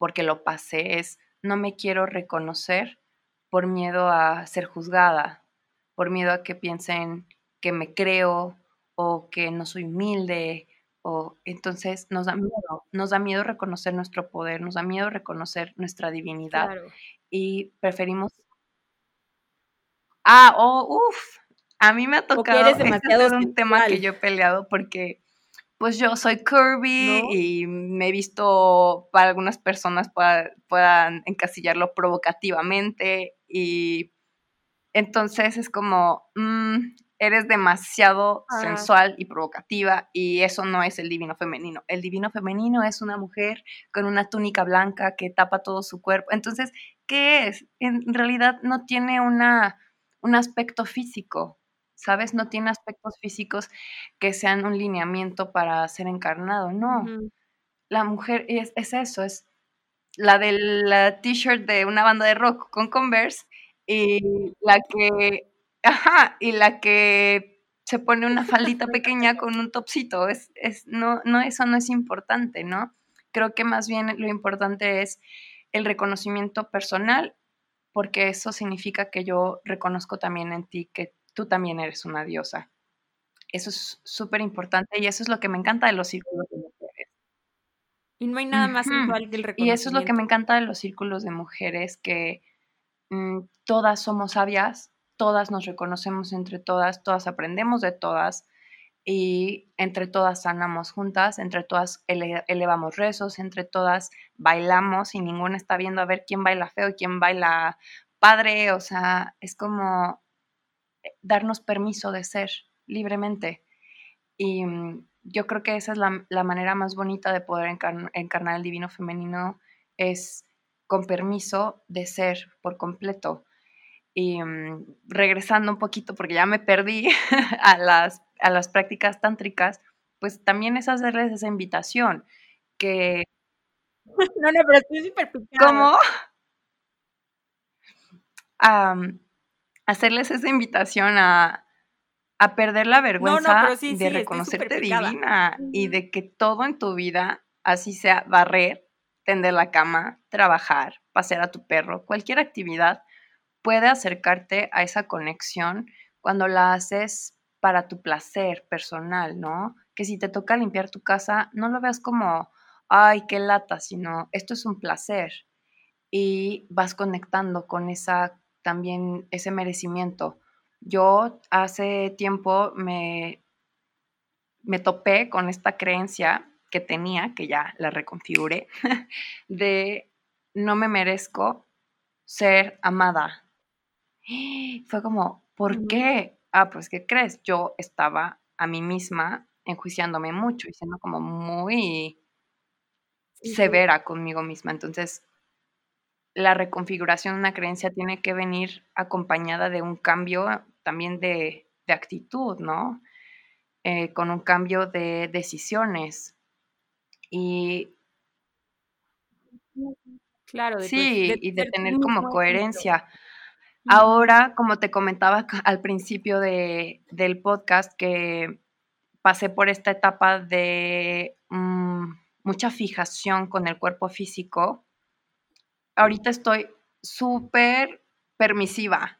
porque lo pasé, es no me quiero reconocer por miedo a ser juzgada, por miedo a que piensen que me creo o que no soy humilde, o entonces nos da miedo, nos da miedo reconocer nuestro poder, nos da miedo reconocer nuestra divinidad y preferimos Ah, oh, uff, a mí me ha tocado este demasiado un tema que yo he peleado porque pues yo soy curvy y me he visto para algunas personas puedan encasillarlo provocativamente y entonces es como, mm, eres demasiado sensual y provocativa y eso no es el divino femenino. El divino femenino es una mujer con una túnica blanca que tapa todo su cuerpo. Entonces, ¿qué es? En realidad no tiene una, un aspecto físico, ¿sabes? No tiene aspectos físicos que sean un lineamiento para ser encarnado, no. La mujer es, es eso, es la del t-shirt de una banda de rock con Converse y la que Ajá, y la que se pone una faldita pequeña con un topsito, es, es, no, no, eso no es importante, ¿no? Creo que más bien lo importante es el reconocimiento personal, porque eso significa que yo reconozco también en ti que tú también eres una diosa. Eso es súper importante y eso es lo que me encanta de los círculos de mujeres. Y no hay nada más sensual que el reconocimiento. Y eso es lo que me encanta de los círculos de mujeres, que mm, todas somos sabias, todas nos reconocemos entre todas, todas aprendemos de todas y entre todas sanamos juntas, entre todas elevamos rezos, entre todas bailamos y ninguna está viendo a ver quién baila feo y quién baila padre, o sea, es como eh, darnos permiso de ser libremente. Y mm, yo creo que esa es la, manera más bonita de poder encarnar el divino femenino, es con permiso de ser por completo. Y mm, regresando un poquito, porque ya me perdí a las, a las prácticas tántricas, pues también es hacerles esa invitación, que... No, no, pero estoy súper ¿Cómo? hacerles esa invitación a, a perder la vergüenza de reconocerte divina y de que todo en tu vida, así sea barrer, tender la cama, trabajar, pasear a tu perro, cualquier actividad, puede acercarte a esa conexión cuando la haces para tu placer personal, ¿no? Que si te toca limpiar tu casa, no lo veas como, ay, qué lata, sino esto es un placer y vas conectando con esa también ese merecimiento. Yo hace tiempo me, me topé con esta creencia que tenía, que ya la reconfiguré, de no me merezco ser amada, Fue como, ¿por qué? Ah, pues, ¿qué crees? Yo estaba a mí misma enjuiciándome mucho y siendo como muy severa conmigo misma. Entonces, la reconfiguración de una creencia tiene que venir acompañada de un cambio también de, actitud, ¿no? Eh, con un cambio de decisiones. Y Claro, sí, y de tener como coherencia. Ahora, como te comentaba al principio de, del podcast, que pasé por esta etapa de mm, mucha fijación con el cuerpo físico, ahorita estoy súper permisiva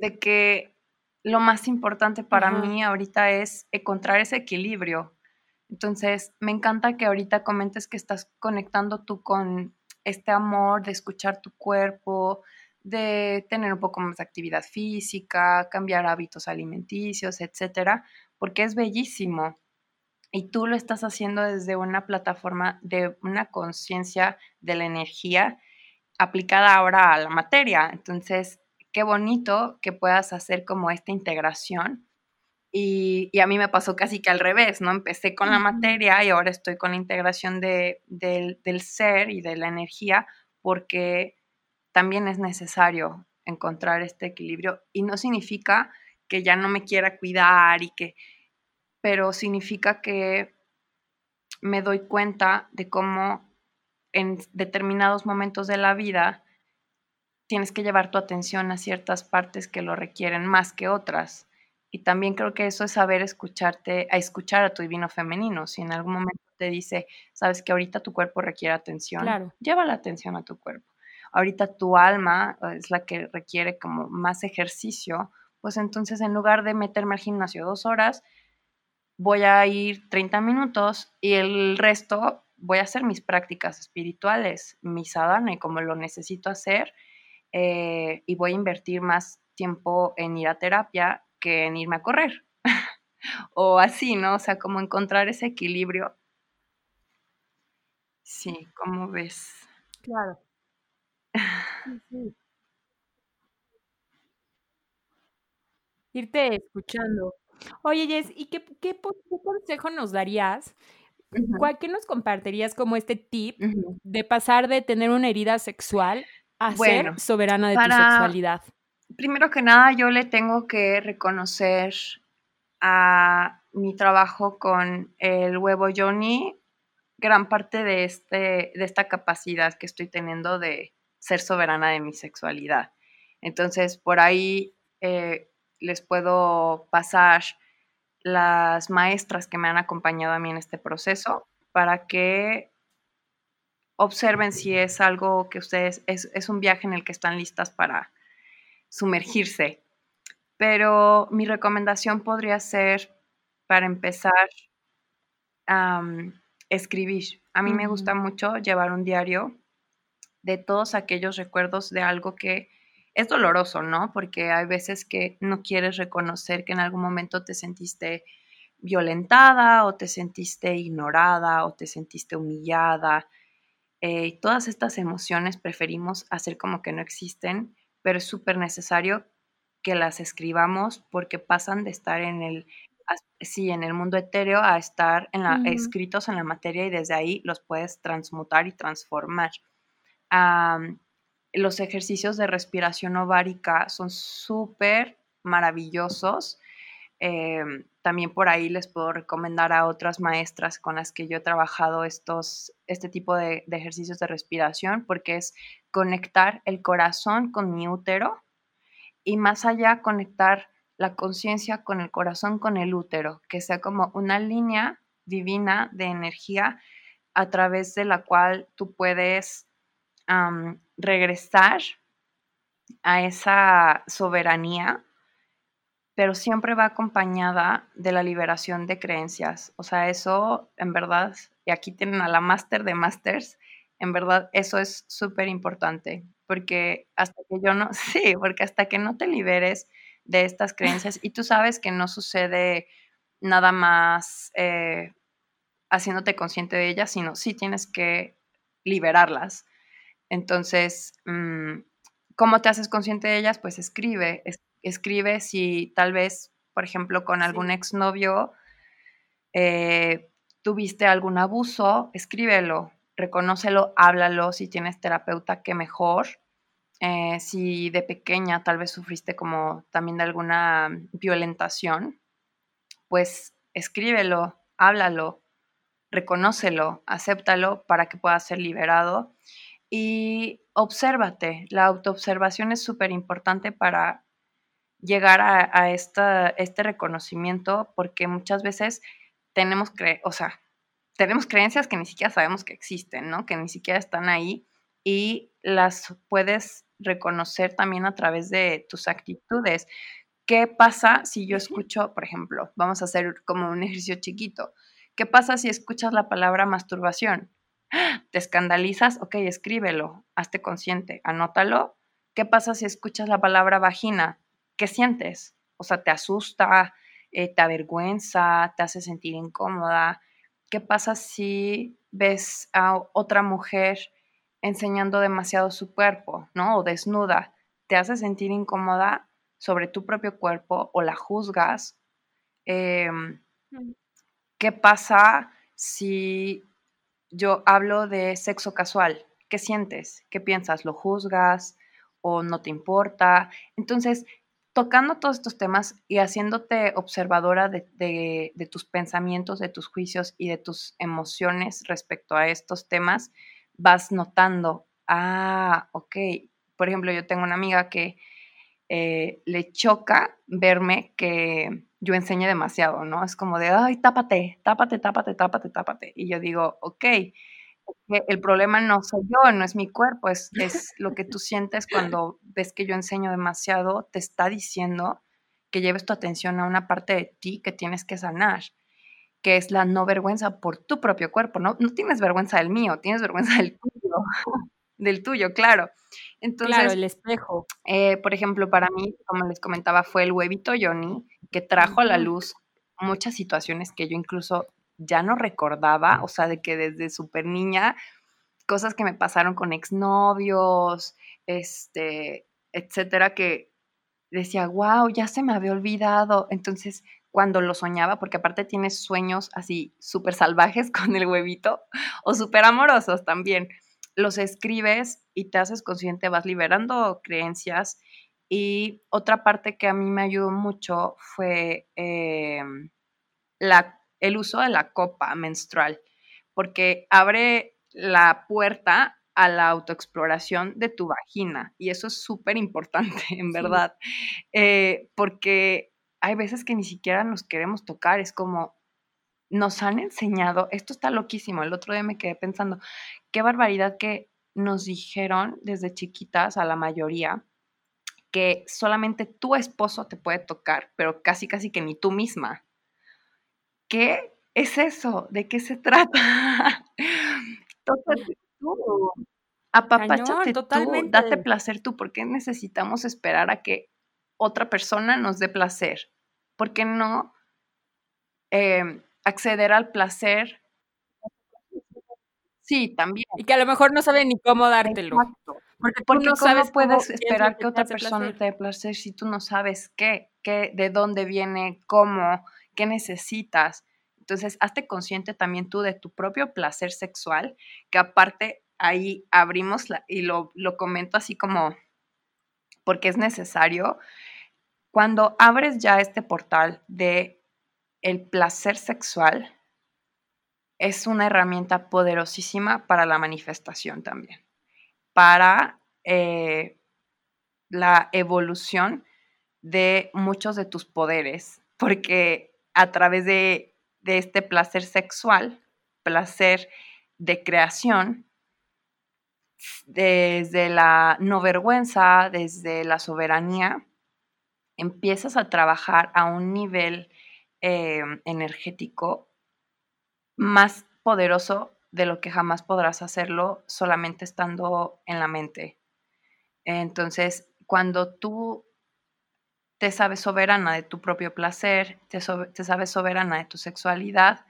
de que lo más importante para mí ahorita es encontrar ese equilibrio. Entonces, me encanta que ahorita comentes que estás conectando tú con este amor de escuchar tu cuerpo, de tener un poco más de actividad física, cambiar hábitos alimenticios, etcétera, porque es bellísimo. Y tú lo estás haciendo desde una plataforma de una conciencia de la energía aplicada ahora a la materia. Entonces, qué bonito que puedas hacer como esta integración. Y, a mí me pasó casi que al revés, ¿no? Empecé con la materia y ahora estoy con la integración de, del ser y de la energía porque también es necesario encontrar este equilibrio y no significa que ya no me quiera cuidar y que pero significa que me doy cuenta de cómo en determinados momentos de la vida tienes que llevar tu atención a ciertas partes que lo requieren más que otras. Y también creo que eso es saber escucharte, a escuchar a tu divino femenino. Si en algún momento te dice, sabes que ahorita tu cuerpo requiere atención, lleva la atención a tu cuerpo. Ahorita tu alma es la que requiere como más ejercicio, pues entonces en lugar de meterme al gimnasio dos horas, voy a ir 30 minutos y el resto voy a hacer mis prácticas espirituales, mi sadhana y como lo necesito hacer, eh, y voy a invertir más tiempo en ir a terapia que en irme a correr. o así, ¿no? O sea, como encontrar ese equilibrio. Sí, ¿cómo ves? Claro. Irte escuchando. Oye, Jess, ¿y qué, qué, consejo nos darías? ¿Cuál que nos compartirías como este tip de pasar de tener una herida sexual a ser soberana de tu sexualidad? Primero que nada, yo le tengo que reconocer a mi trabajo con el huevo Johnny gran parte de, este, de esta capacidad que estoy teniendo de ser soberana de mi sexualidad. Entonces, por ahí eh, les puedo pasar las maestras que me han acompañado a mí en este proceso para que observen si es algo que ustedes, es, un viaje en el que están listas para sumergirse. Pero mi recomendación podría ser, para empezar, escribir. A mí me gusta mucho llevar un diario de todos aquellos recuerdos de algo que es doloroso, ¿no? Porque hay veces que no quieres reconocer que en algún momento te sentiste violentada o te sentiste ignorada o te sentiste humillada. Eh, todas estas emociones preferimos hacer como que no existen, pero es súper necesario que las escribamos porque pasan de estar en el, sí, en el mundo etéreo a estar en la, escritos en la materia y desde ahí los puedes transmutar y transformar los ejercicios de respiración ovárica son súper maravillosos. Em, también por ahí les puedo recomendar a otras maestras con las que yo he trabajado estos, este tipo de, de ejercicios de respiración porque es conectar el corazón con mi útero y más allá conectar la conciencia con el corazón, con el útero, que sea como una línea divina de energía a través de la cual tú puedes regresar a esa soberanía, pero siempre va acompañada de la liberación de creencias. O sea, eso en verdad, y aquí tienen a la máster de masters, en verdad eso es súper importante, porque hasta que yo no, sí, porque hasta que no te liberes de estas creencias, y tú sabes que no sucede nada más eh, haciéndote consciente de ellas, sino sí tienes que liberarlas. Entonces, mm, ¿cómo te haces consciente de ellas? Pues escribe, escribe si tal vez, por ejemplo, con algún exnovio eh, tuviste algún abuso, escríbelo, reconócelo, háblalo, si tienes terapeuta, que mejor. Eh, si de pequeña tal vez sufriste como también de alguna violentación, pues escríbelo, háblalo, reconócelo, acéptalo para que pueda ser liberado y obsérvate. La autoobservación es súper importante para llegar a, este reconocimiento porque muchas veces tenemos, cre o sea, tenemos creencias que ni siquiera sabemos que existen, ¿no? Que ni siquiera están ahí y las puedes reconocer también a través de tus actitudes. ¿Qué pasa si yo escucho, por ejemplo, vamos a hacer como un ejercicio chiquito? ¿Qué pasa si escuchas la palabra masturbación? ¿Te escandalizas? Ok, escríbelo, hazte consciente, anótalo. ¿Qué pasa si escuchas la palabra vagina? ¿Qué sientes? O sea, te asusta, eh, te avergüenza, te hace sentir incómoda. ¿Qué pasa si ves a otra mujer enseñando demasiado su cuerpo, ¿no? O desnuda. ¿Te hace sentir incómoda sobre tu propio cuerpo o la juzgas? Em, mm. ¿Qué pasa si yo hablo de sexo casual. ¿Qué sientes? ¿Qué piensas? ¿Lo juzgas o no te importa? Entonces, tocando todos estos temas y haciéndote observadora de, tus pensamientos, de tus juicios y de tus emociones respecto a estos temas, vas notando, ah, ok, por ejemplo, yo tengo una amiga que eh, le choca verme que yo enseñe demasiado, ¿no? Es como de, ay, tápate, tápate, tápate, tápate, tápate. Y yo digo, ok, el problema no soy yo, no es mi cuerpo, es, es lo que tú sientes cuando ves que yo enseño demasiado, te está diciendo que lleves tu atención a una parte de ti que tienes que sanar, que es la no vergüenza por tu propio cuerpo, ¿no? No tienes vergüenza del mío, tienes vergüenza del tuyo, del tuyo, claro. Entonces, claro, el espejo. Eh, por ejemplo, para mí, como les comentaba, fue el huevito Johnny que trajo a la luz muchas situaciones que yo incluso ya no recordaba, o sea, de que desde súper niña, cosas que me pasaron con exnovios, este, etcétera, que decía, wow, ya se me había olvidado. Entonces, cuando lo soñaba, porque aparte tienes sueños así súper salvajes con el huevito o súper amorosos también, los escribes y te haces consciente, vas liberando creencias. Y otra parte que a mí me ayudó mucho fue em, la el uso de la copa menstrual, porque abre la puerta a la autoexploración de tu vagina. Y eso es súper importante, en verdad, eh, porque hay veces que ni siquiera nos queremos tocar, es como nos han enseñado, esto está loquísimo, el otro día me quedé pensando, qué barbaridad que nos dijeron desde chiquitas a la mayoría que solamente tu esposo te puede tocar, pero casi casi que ni tú misma. ¿qué es eso? ¿De qué se trata? Tócate tú. Apapáchate tú, date placer tú. ¿Por qué necesitamos esperar a que otra persona nos dé placer? ¿Por qué no em, acceder al placer? Sí, también. Y que a lo mejor no sabe ni cómo dártelo. Exacto. Porque, tú no sabes puedes esperar que, otra persona te dé placer si tú no sabes qué, qué, de dónde viene, cómo, qué necesitas. Entonces, hazte consciente también tú de tu propio placer sexual, que aparte ahí abrimos y lo, lo comento así como porque es necesario. Cuando abres ya este portal de el placer sexual, es una herramienta poderosísima para la manifestación también, para eh, la evolución de muchos de tus poderes, porque a través de, este placer sexual, placer de creación, desde la no vergüenza, desde la soberanía, empiezas a trabajar a un nivel em, energético más poderoso de lo que jamás podrás hacerlo solamente estando en la mente. Entonces, cuando tú te sabes soberana de tu propio placer, te, sabes soberana de tu sexualidad,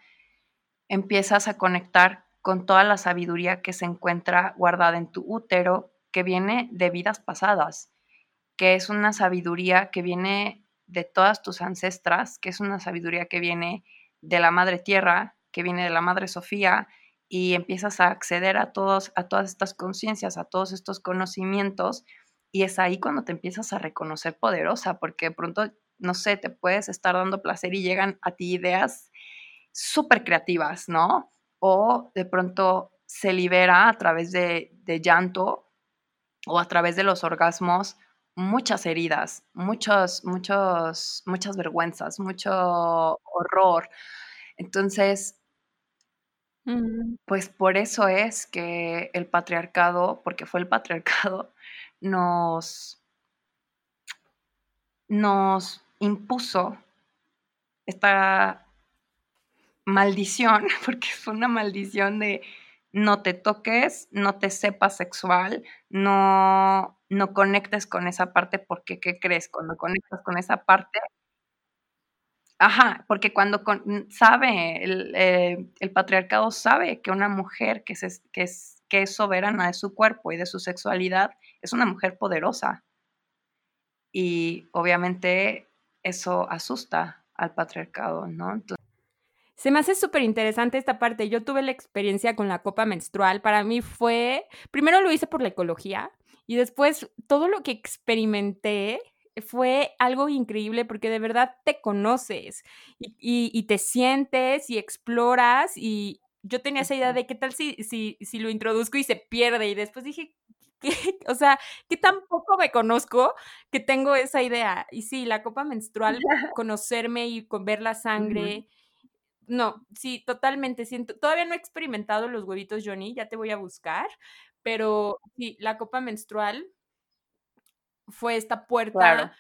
empiezas a conectar con toda la sabiduría que se encuentra guardada en tu útero, que viene de vidas pasadas, que es una sabiduría que viene de todas tus ancestras, que es una sabiduría que viene de la Madre Tierra, que viene de la Madre Sofía, y empiezas a acceder a, todos, a todas estas conciencias, a todos estos conocimientos, y es ahí cuando te empiezas a reconocer poderosa, porque de pronto, no sé, te puedes estar dando placer y llegan a ti ideas súper creativas, ¿no? O de pronto se libera a través de, de llanto o a través de los orgasmos muchas heridas, muchos, muchos, muchas vergüenzas, mucho horror. Entonces, pues por eso es que el patriarcado, porque fue el patriarcado, nos, nos impuso esta maldición, porque fue una maldición de no te toques, no te sepas sexual, no, no conectes con esa parte, porque ¿qué crees? Cuando conectas con esa parte, ajá, porque cuando sabe, el, eh, el, patriarcado sabe que una mujer que, se, que, es, que es soberana de su cuerpo y de su sexualidad es una mujer poderosa. Y obviamente eso asusta al patriarcado, ¿no? Se me hace súper interesante esta parte. Yo tuve la experiencia con la copa menstrual. Para mí fue, primero lo hice por la ecología y después todo lo que experimenté fue algo increíble porque de verdad te conoces y, te sientes y exploras y yo tenía esa idea de qué tal si, si, si lo introduzco y se pierde y después dije, ¿qué? o sea, que tampoco me conozco que tengo esa idea. Y sí, la copa menstrual, conocerme y ver la sangre. No, sí, totalmente. Siento, todavía no he experimentado los huevitos Johnny, ya te voy a buscar, pero sí, la copa menstrual fue esta puerta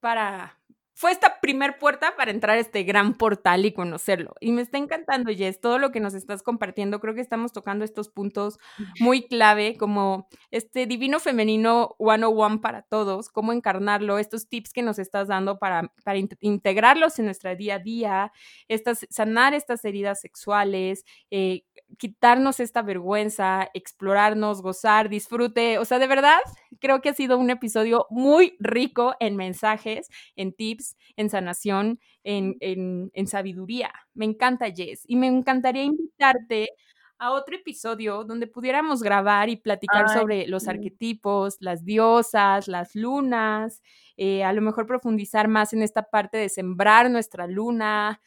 para fue esta primer puerta para entrar a este gran portal y conocerlo. Y me está encantando, Jess, todo lo que nos estás compartiendo. Creo que estamos tocando estos puntos muy clave, como este divino femenino 101 para todos, cómo encarnarlo, estos tips que nos estás dando para, para integrarlos en nuestra día a día, estas, sanar estas heridas sexuales, eh, quitarnos esta vergüenza, explorarnos, gozar, disfrute. O sea, de verdad, creo que ha sido un episodio muy rico en mensajes, en tips, en sanación, en, en, sabiduría. Me encanta, Jess. Y me encantaría invitarte a otro episodio donde pudiéramos grabar y platicar sobre los arquetipos, las diosas, las lunas, eh, a lo mejor profundizar más en esta parte de sembrar nuestra luna.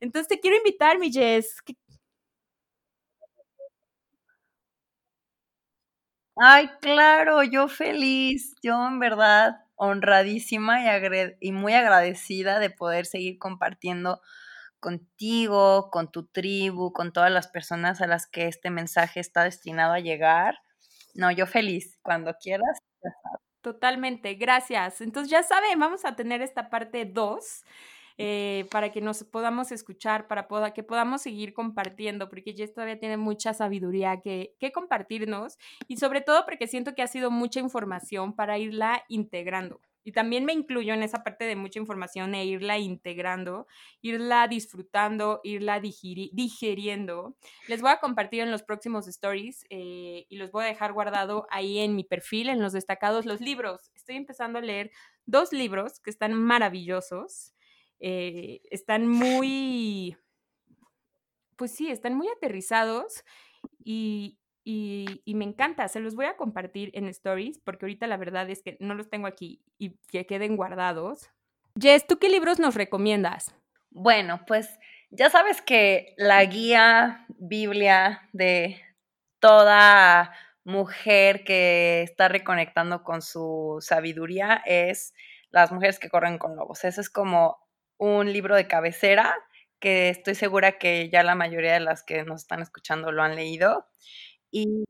Entonces te quiero invitar, mi Jess. Ay, claro, yo feliz, yo en verdad honradísima y, muy agradecida de poder seguir compartiendo contigo, con tu tribu, con todas las personas a las que este mensaje está destinado a llegar. No, yo feliz, cuando quieras. Totalmente, gracias. Entonces ya saben, vamos a tener esta parte 2 eh, para que nos podamos escuchar, para que podamos seguir compartiendo, porque Jess todavía tiene mucha sabiduría que, compartirnos y sobre todo porque siento que ha sido mucha información para irla integrando. Y también me incluyo en esa parte de mucha información e irla integrando, irla disfrutando, irla digiriendo. Les voy a compartir en los próximos stories eh, y los voy a dejar guardado ahí en mi perfil, en los destacados, los libros. Estoy empezando a leer dos libros que están maravillosos. Eh, están muy, pues sí, están muy aterrizados y, y, me encanta, se los voy a compartir en stories porque ahorita la verdad es que no los tengo aquí y que queden guardados. Jess, ¿tú qué libros nos recomiendas? Bueno, pues ya sabes que la guía Biblia de toda mujer que está reconectando con su sabiduría es Las mujeres que corren con lobos. Eso es como un libro de cabecera que estoy segura que ya la mayoría de las que nos están escuchando lo han leído. Y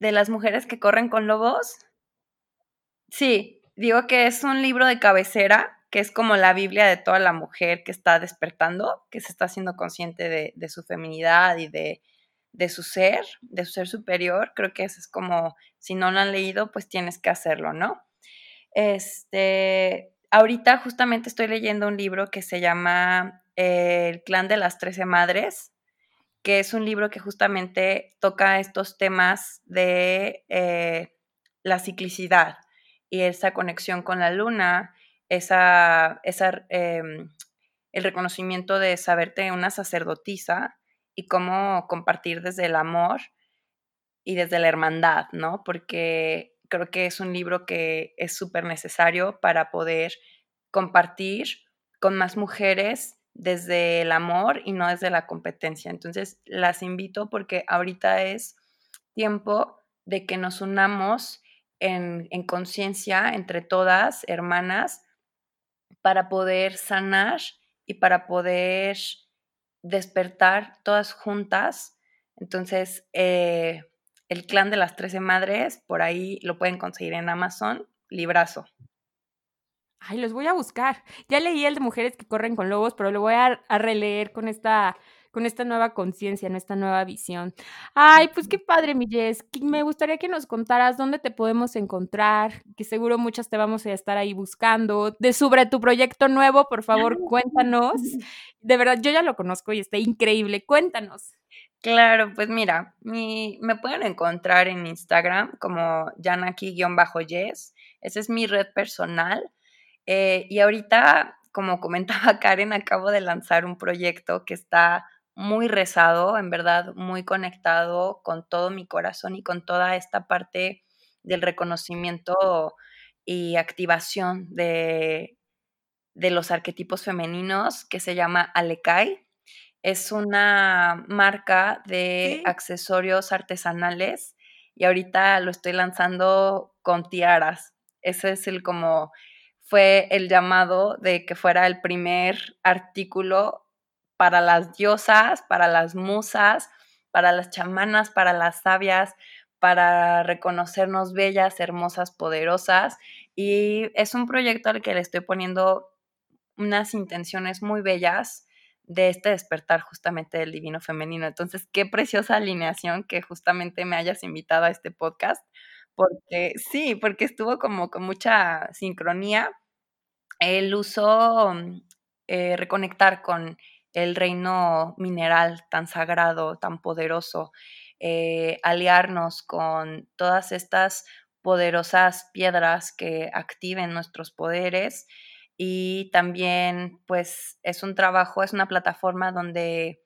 de las mujeres que corren con lobos, sí, digo que es un libro de cabecera, que es como la Biblia de toda la mujer que está despertando, que se está haciendo consciente de, su feminidad y de, de, su ser, de su ser superior. Creo que eso es como, si no lo han leído, pues tienes que hacerlo, ¿no? Este, ahorita justamente estoy leyendo un libro que se llama eh, El clan de las trece madres, que es un libro que justamente toca estos temas de eh, la ciclicidad y esa conexión con la luna, esa, esa em, el reconocimiento de saberte una sacerdotisa y cómo compartir desde el amor y desde la hermandad, ¿no? Porque creo que es un libro que es súper necesario para poder compartir con más mujeres desde el amor y no desde la competencia. Entonces, las invito porque ahorita es tiempo de que nos unamos en, en conciencia entre todas, hermanas, para poder sanar y para poder despertar todas juntas. Entonces, eh, el clan de las Trece Madres, por ahí lo pueden conseguir en Amazon, librazo. Ay, los voy a buscar. Ya leí el de Mujeres que corren con lobos, pero lo voy a, releer con esta, con esta nueva conciencia, en esta nueva visión. Ay, pues qué padre, mi Jess. Me gustaría que nos contaras dónde te podemos encontrar, que seguro muchas te vamos a estar ahí buscando. De sobre tu proyecto nuevo, por favor, cuéntanos. De verdad, yo ya lo conozco y está increíble. Cuéntanos. Claro, pues mira, mi, me pueden encontrar en Instagram como Janaki-Yes. Esa es mi red personal. Eh, y ahorita, como comentaba Karen, acabo de lanzar un proyecto que está muy rezado, en verdad, muy conectado con todo mi corazón y con toda esta parte del reconocimiento y activación de, de los arquetipos femeninos que se llama Alekai. Es una marca de accesorios artesanales y ahorita lo estoy lanzando con tiaras. Ese es el como fue el llamado de que fuera el primer artículo para las diosas, para las musas, para las chamanas, para las sabias, para reconocernos bellas, hermosas, poderosas. Y es un proyecto al que le estoy poniendo unas intenciones muy bellas de este despertar justamente del divino femenino. Entonces, qué preciosa alineación que justamente me hayas invitado a este podcast, porque sí, porque estuvo como con mucha sincronía el uso, eh, reconectar con el reino mineral tan sagrado, tan poderoso, eh, aliarnos con todas estas poderosas piedras que activen nuestros poderes y también pues es un trabajo, es una plataforma donde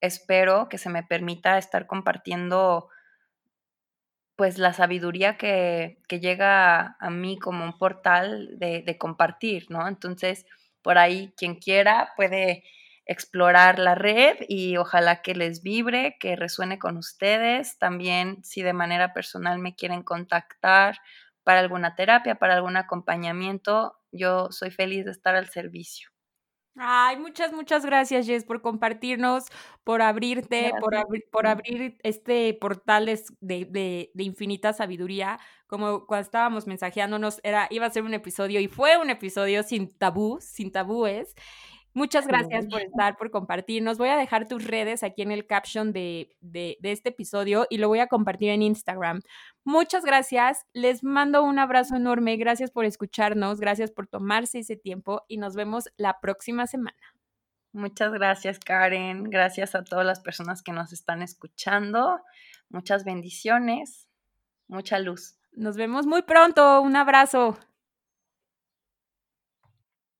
espero que se me permita estar compartiendo pues la sabiduría que, llega a mí como un portal de, de, compartir, ¿no? Entonces, por ahí quien quiera puede explorar la red y ojalá que les vibre, que resuene con ustedes. También si de manera personal me quieren contactar para alguna terapia, para algún acompañamiento, yo soy feliz de estar al servicio. Ay, muchas, muchas gracias, Jess, por compartirnos, por abrirte, por, por abrir este portal de, de, de, infinita sabiduría. Como cuando estábamos mensajeándonos, era, iba a ser un episodio y fue un episodio sin tabú, sin tabúes. Muchas gracias por estar, por compartirnos. Voy a dejar tus redes aquí en el caption de, de, este episodio y lo voy a compartir en Instagram. Muchas gracias. Les mando un abrazo enorme. Gracias por escucharnos. Gracias por tomarse ese tiempo y nos vemos la próxima semana. Muchas gracias, Karen. Gracias a todas las personas que nos están escuchando. Muchas bendiciones. Mucha luz. Nos vemos muy pronto. Un abrazo.